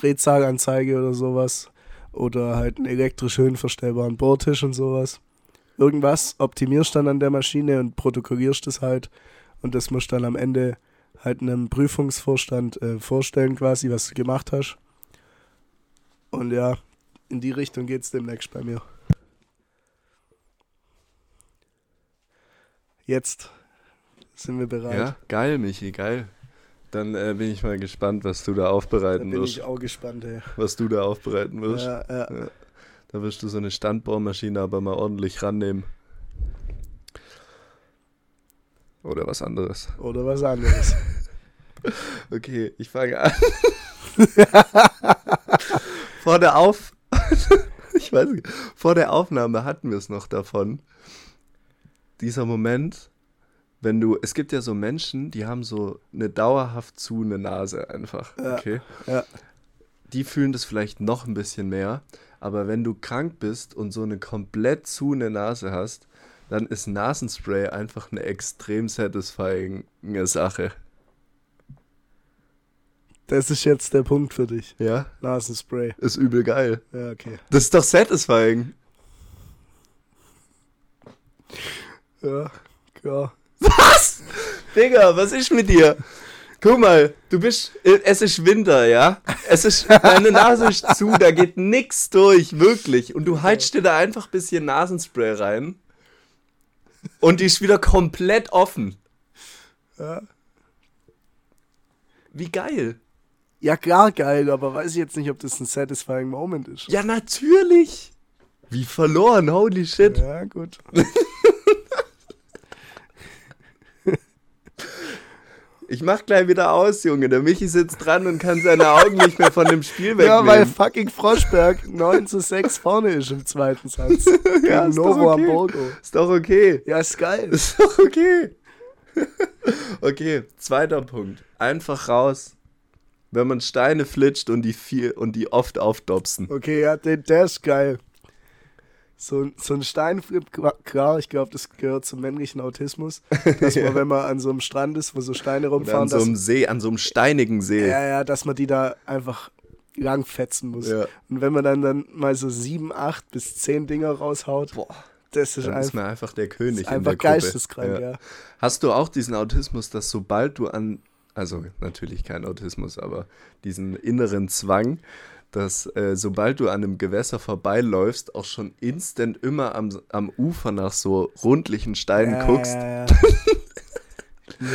Drehzahlanzeige oder sowas. Oder halt einen elektrisch höhenverstellbaren Bohrtisch und sowas. Irgendwas optimierst dann an der Maschine und protokollierst es halt. Und das musst du dann am Ende halt einem Prüfungsvorstand äh, vorstellen, quasi, was du gemacht hast. Und ja, in die Richtung geht's demnächst bei mir. Jetzt sind wir bereit. Ja, geil, Michi, geil. Dann äh, bin ich mal gespannt, was du da da aufbereiten bin wirst. ich auch gespannt, ey. Was du da aufbereiten wirst. Ja, ja. Ja. Da wirst du so eine Standbohrmaschine aber mal ordentlich rannehmen. Oder was anderes. Oder was anderes. Okay, ich fange an. vor der Auf... ich weiß nicht. Vor der Aufnahme hatten wir es noch davon. Dieser Moment, wenn du... Es gibt ja so Menschen, die haben so eine dauerhaft zu eine Nase einfach. Ja. Okay? Ja. die fühlen das vielleicht noch ein bisschen mehr. Aber wenn du krank bist und so eine komplett zu eine Nase hast, dann ist Nasenspray einfach eine extrem satisfying Sache. Das ist jetzt der Punkt für dich. Ja, Nasenspray. ist übel geil. Ja, okay. Das ist doch satisfying. Ja, klar. Was? Digga, was ist mit dir? Guck mal, du bist. Es ist Winter, ja? Es ist. Deine Nase ist zu, da geht nix durch, wirklich. Und du heizt dir da einfach ein bisschen Nasenspray rein. Und die ist wieder komplett offen. Ja. Wie geil. Ja, klar, geil, aber weiß ich jetzt nicht, ob das ein satisfying Moment ist. Ja, natürlich. Wie verloren, holy shit. Ja, gut. Ich mach gleich wieder aus, Junge. Der Michi sitzt dran und kann seine Augen nicht mehr von dem Spiel wegnehmen. Ja, weil fucking Froschberg 9 zu 6 vorne ist im zweiten Satz. Ja, Gegen ist doch Novo okay. Hamburgo. Ist doch okay. Ja, ist geil. Ist doch okay. okay, zweiter Punkt. Einfach raus. Wenn man Steine flitscht und die viel und die oft aufdopsen. Okay, ja, der, der ist geil. So, ein- so ein Steinflip, klar, ich glaube, das gehört zum männlichen Autismus. Dass man, wenn man an so einem Strand ist, wo so Steine Oder rumfahren, an so dass, einem See, an so einem steinigen See. ja, ja, dass man die da einfach langfetzen muss. Ja. Und wenn man dann, dann mal so sieben, acht bis zehn Dinger raushaut, Boah, das ist dann ist einfach, man einfach der König ist in einfach der Gruppe. geisteskrank, ja. Hast du auch diesen Autismus, dass sobald du an, also natürlich kein Autismus, aber diesen inneren Zwang, dass äh, sobald du an einem Gewässer vorbeiläufst, auch schon instant immer am, am Ufer nach so rundlichen Steinen ja, guckst? Ja, ja.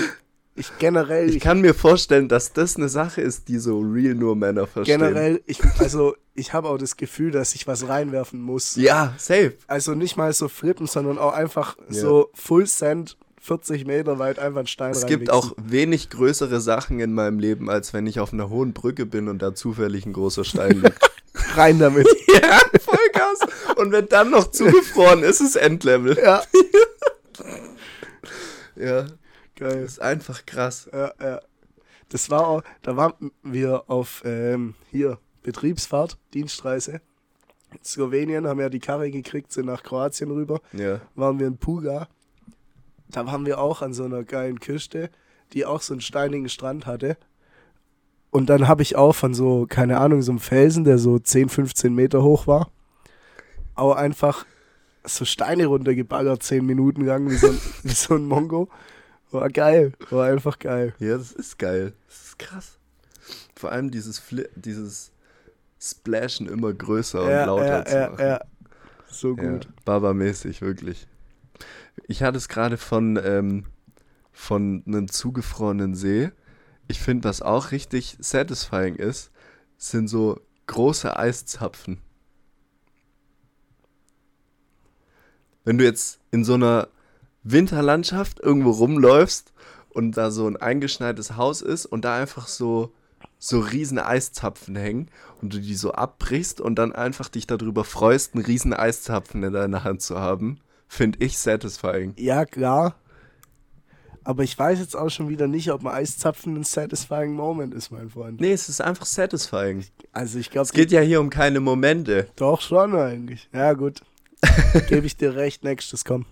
ich generell, Ich ich, kann mir vorstellen, dass das eine Sache ist, die so real nur Männer verstehen. generell, ich, also ich habe auch das Gefühl, dass ich was reinwerfen muss. Ja, safe. Also nicht mal so flippen, sondern auch einfach so Full Send 40 Meter weit einfach einen Stein Es gibt auch wenig größere Sachen in meinem Leben, als wenn ich auf einer hohen Brücke bin und da zufällig ein großer Stein liegt. rein damit. ja, Vollgas. Und wenn dann noch zugefroren ist, ist Endlevel. ja, Ja, geil. ist einfach krass. Ja, ja. Das war auch, da waren wir auf ähm, hier Betriebsfahrt, Dienstreise. In Slowenien haben ja die Karre gekriegt, sind nach Kroatien rüber. Ja. waren wir in Puga. Da waren wir auch an so einer geilen Küste, die auch so einen steinigen Strand hatte. Und dann habe ich auch von so, keine Ahnung, so einem Felsen, der so 10, 15 Meter hoch war, auch einfach so Steine runtergebaggert, 10 Minuten lang, wie so ein, wie so ein Mongo. War geil, war einfach geil. Ja, das ist geil. Das ist krass. Vor allem dieses, Fli dieses Splashen immer größer und ja, lauter ja, zu ja, machen. ja. So Ja, gut. Baba-mäßig, wirklich. Ich hatte es gerade von, ähm, von einem zugefrorenen See. Ich finde, was auch richtig satisfying ist, sind so große Eiszapfen. Wenn du jetzt in so einer Winterlandschaft irgendwo rumläufst und da so ein eingeschneites Haus ist und da einfach so so riesen Eiszapfen hängen und du die so abbrichst und dann einfach dich darüber freust, einen riesen Eiszapfen in deiner Hand zu haben, finde ich satisfying. Ja, klar. Aber ich weiß jetzt auch schon wieder nicht, ob ein Eiszapfen ein satisfying Moment ist, mein Freund. Nee, es ist einfach satisfying. Also ich glaube, Es geht ja hier um keine Momente. Doch schon eigentlich. Ja, gut. Gebe ich dir recht, nächstes komm.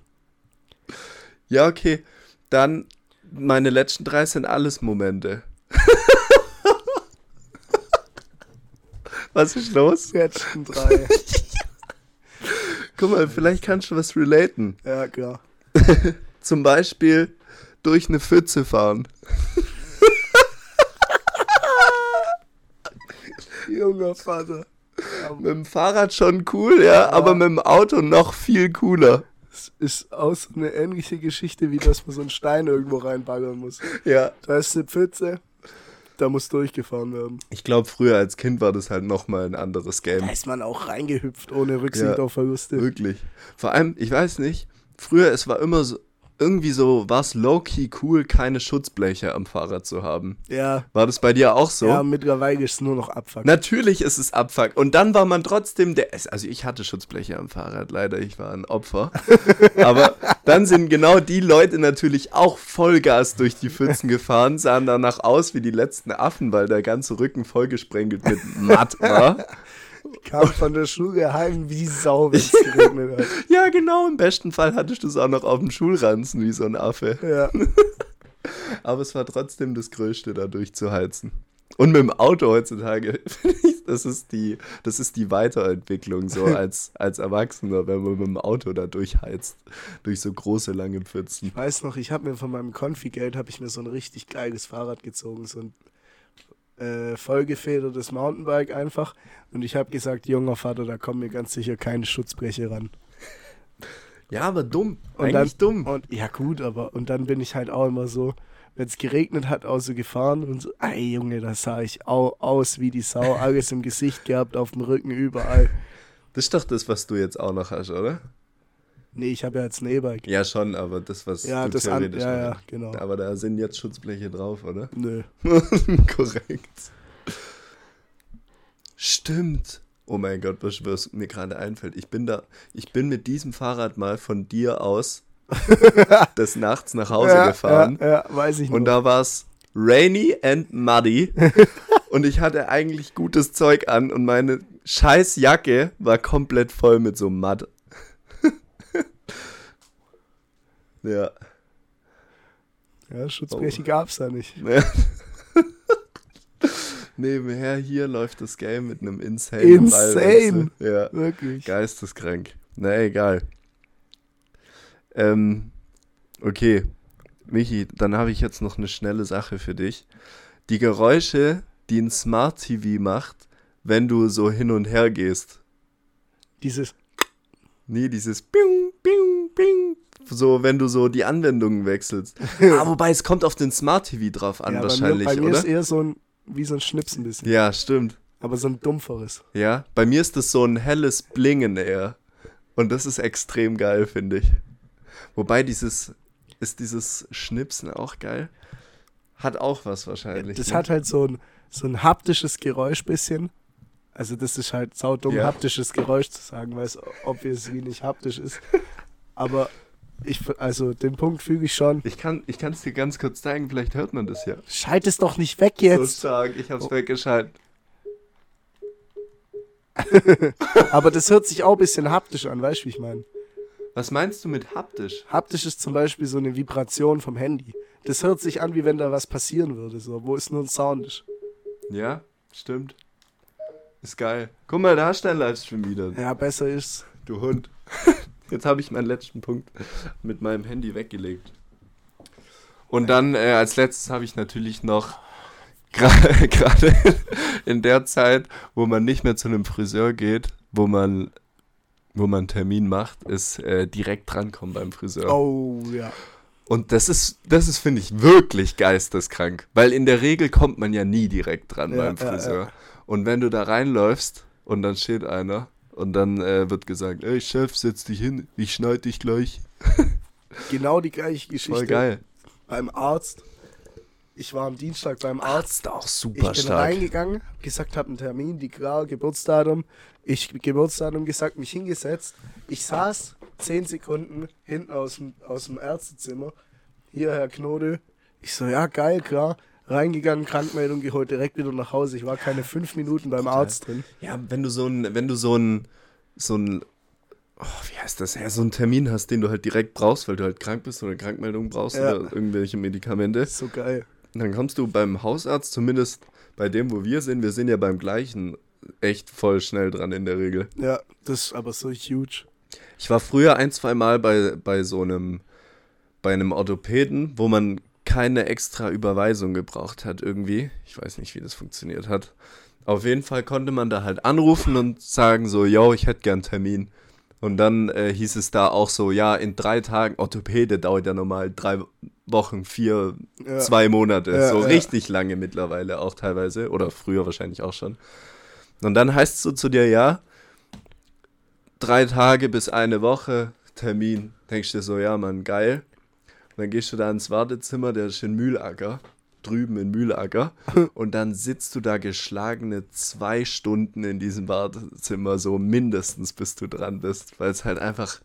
Ja, okay. Dann meine letzten drei sind alles Momente. Was ist los? Letzten drei. Guck mal, vielleicht kannst du was relaten. Ja, klar. Zum Beispiel durch eine Pfütze fahren. Junger Vater. Ja, Mit dem Fahrrad schon cool, ja, aber mit dem Auto noch viel cooler. Es ist auch so eine ähnliche Geschichte, wie dass man so einen Stein irgendwo reinbaggern muss. Ja. Da ist eine Pfütze, da muss durchgefahren werden. Ich glaube, früher als Kind war das halt nochmal ein anderes Game. Da ist man auch reingehüpft, ohne Rücksicht Ja. auf Verluste. Wirklich. Vor allem, ich weiß nicht, früher, es war immer so, irgendwie so, war es low-key cool, keine Schutzbleche am Fahrrad zu haben. Ja, War das bei dir auch so? ja, mittlerweile ist es nur noch Abfuck. Natürlich ist es Abfuck. Und dann war man trotzdem der. Also ich hatte Schutzbleche am Fahrrad, leider, ich war ein Opfer. Aber dann sind genau die Leute natürlich auch Vollgas durch die Pfützen gefahren, sahen danach aus wie die letzten Affen, weil der ganze Rücken vollgesprengelt mit Matt war. Kam von der Schule heim wie Sau, wenn es geregnet hat. Ja, genau, im besten Fall hattest du es auch noch auf dem Schulranzen wie so ein Affe. Ja. Aber es war trotzdem das Größte, da durchzuheizen. Und mit dem Auto heutzutage, finde ich, das ist die, das ist die Weiterentwicklung so als, als Erwachsener, wenn man mit dem Auto da durchheizt, durch so große, lange Pfützen. Ich weiß noch, ich habe mir von meinem Konfi-Geld, habe ich mir so ein richtig geiles Fahrrad gezogen, so ein äh, vollgefedertes Mountainbike einfach. Und ich habe gesagt, junger Vater, da kommen mir ganz sicher keine Schutzbleche ran. Ja, aber dumm. Und Eigentlich dann, dumm. Und, ja gut, aber und dann bin ich halt auch immer so, wenn es geregnet hat, auch so gefahren und so, ey Junge, da sah ich au, aus wie die Sau, alles im Gesicht gehabt, auf dem Rücken, überall. Das ist doch das, was du jetzt auch noch hast, oder? Nee, ich habe ja jetzt ein E-Bike. Ja, schon, aber das, was Ja, das an, theoretisch ja, noch ja, hast. genau. Aber da sind jetzt Schutzbleche drauf, oder? Nö. Korrekt. Stimmt. Oh mein Gott, was, was mir gerade einfällt. Ich bin da, ich bin mit diesem Fahrrad mal von dir aus des Nachts nach Hause ja, gefahren. Ja, ja, weiß ich Und noch. da war es rainy and muddy. und ich hatte eigentlich gutes Zeug an und meine scheiß Jacke war komplett voll mit so Mud. Ja. ja, Schutzbleche gab's da nicht. Ja. Nebenher hier läuft das Game mit einem insane Insane. Ja. Wirklich. Geisteskrank. Na egal. Ähm, okay. Michi, dann habe ich jetzt noch eine schnelle Sache für dich. Die Geräusche, die ein Smart TV macht, wenn du so hin und her gehst. Dieses, Nee, dieses Bing, Bing, Bing. So, wenn du so die Anwendungen wechselst. ah, wobei es kommt auf den Smart TV drauf an, ja, wahrscheinlich, bei mir, bei mir oder? ist eher so ein, wie so ein Schnips ein bisschen. Ja, stimmt. Aber so ein dumpferes. Ja, bei mir ist das so ein helles Blingen eher. Und das ist extrem geil, finde ich. Wobei dieses, ist dieses Schnipsen auch geil? Hat auch was wahrscheinlich. Das ne? hat halt so ein, so ein haptisches Geräusch bisschen. Also das ist halt saudumm, Ja. haptisches Geräusch zu sagen, weil es obviously nicht haptisch ist. Aber ich, also den Punkt füge ich schon. Ich kann es dir ganz kurz zeigen, vielleicht hört man das ja. Schalt es doch nicht weg So jetzt. stark, ich Oh. hab's weggeschaltet. Aber das hört sich auch ein bisschen haptisch an, weißt du, wie ich meine? Was meinst du mit haptisch? Haptisch ist zum Beispiel so eine Vibration vom Handy. Das hört sich an, wie wenn da was passieren würde, so, wo es nur ein Sound ist. Ja, stimmt. Ist geil. Guck mal, da hast du dein Livestream wieder. Ja, besser ist's. Du Hund. Jetzt habe ich meinen letzten Punkt mit meinem Handy weggelegt. Und dann äh, als letztes habe ich natürlich noch gerade in der Zeit, wo man nicht mehr zu einem Friseur geht, wo man wo man einen Termin macht, ist äh, direkt drankommen beim Friseur. Oh, ja. Und das ist, das ist, finde ich, wirklich geisteskrank. Weil in der Regel kommt man ja nie direkt dran Ja, beim ja, Friseur. ja. Und wenn du da reinläufst und dann steht einer und dann äh, wird gesagt, ey Chef, setz dich hin, ich schneide dich gleich. Genau die gleiche Geschichte. Voll geil. Beim Arzt. Ich war am Dienstag beim Arzt. auch Ich super bin reingegangen, hab gesagt, hab einen Termin, die klar, Geburtsdatum. Ich Geburtsdatum gesagt, mich hingesetzt. Ich saß zehn Sekunden hinten aus dem, aus dem Ärztezimmer. Hier, Herr Knode. Ich so, ja, geil, klar. Reingegangen, Krankmeldung geholt, direkt wieder nach Hause. Ich war keine fünf Minuten beim Arzt drin. Ja, wenn du so ein, wenn du so ein, so ein, oh, wie heißt das, ja, so einen Termin hast, den du halt direkt brauchst, weil du halt krank bist oder Krankmeldung brauchst Ja. oder irgendwelche Medikamente. So geil. Und dann kommst du beim Hausarzt, zumindest bei dem, wo wir sind, wir sind ja beim gleichen echt voll schnell dran in der Regel. Ja, das ist aber so huge. Ich war früher ein, zwei Mal bei, bei so einem, bei einem Orthopäden, wo man keine extra Überweisung gebraucht hat irgendwie. Ich weiß nicht, wie das funktioniert hat. Auf jeden Fall konnte man da halt anrufen und sagen so, yo, ich hätte gern Termin. Und dann äh, hieß es da auch so, ja, in drei Tagen, Orthopäde dauert ja normal drei Wochen, vier, Ja. zwei Monate. Ja, so ja. richtig lange mittlerweile auch teilweise. Oder früher wahrscheinlich auch schon. Und dann heißt es so zu dir, ja, drei Tage bis eine Woche Termin. Denkst du dir so, ja, Mann, geil. Und dann gehst du da ins Wartezimmer, der ist in Mühlacker, drüben in Mühlacker. und dann sitzt du da geschlagene zwei Stunden in diesem Wartezimmer, so mindestens, bis du dran bist. Weil es halt einfach,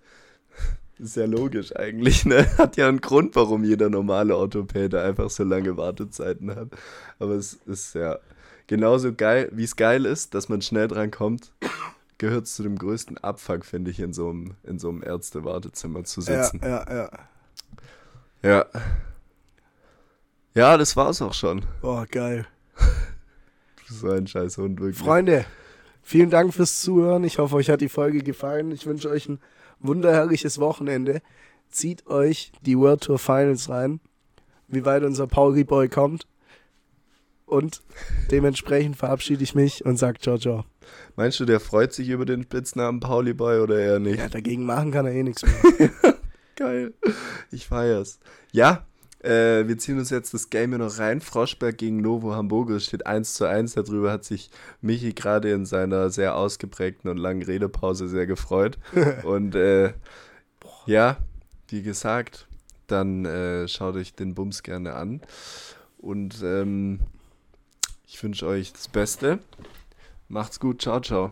ist ja logisch eigentlich, ne? Hat ja einen Grund, warum jeder normale Orthopäde einfach so lange Wartezeiten hat. Aber es ist ja genauso geil, wie es geil ist, dass man schnell dran kommt, gehört zu dem größten Abfuck, finde ich, in so einem, in so einem Ärzte-Wartezimmer zu sitzen. ja, ja. Ja. Ja, das war's auch schon. Boah, geil. So ein scheiß Hund, wirklich. Freunde, vielen Dank fürs Zuhören. Ich hoffe, euch hat die Folge gefallen. Ich wünsche euch ein wunderherrliches Wochenende. Zieht euch die World Tour Finals rein, wie weit unser Pauli Boy kommt. Und dementsprechend verabschiede ich mich und sage ciao, ciao. Meinst du, der freut sich über den Spitznamen Pauli Boy oder eher nicht? Ja, dagegen machen kann er eh nichts mehr. Geil. Ich feier's. Ja, äh, wir ziehen uns jetzt das Game hier noch rein. Froschberg gegen Novo Hamburg. Es steht 1 zu 1. Darüber hat sich Michi gerade in seiner sehr ausgeprägten und langen Redepause sehr gefreut. und äh, ja, wie gesagt, dann äh, schaut euch den Bums gerne an. Und ähm, ich wünsche euch das Beste. Macht's gut. Ciao, ciao.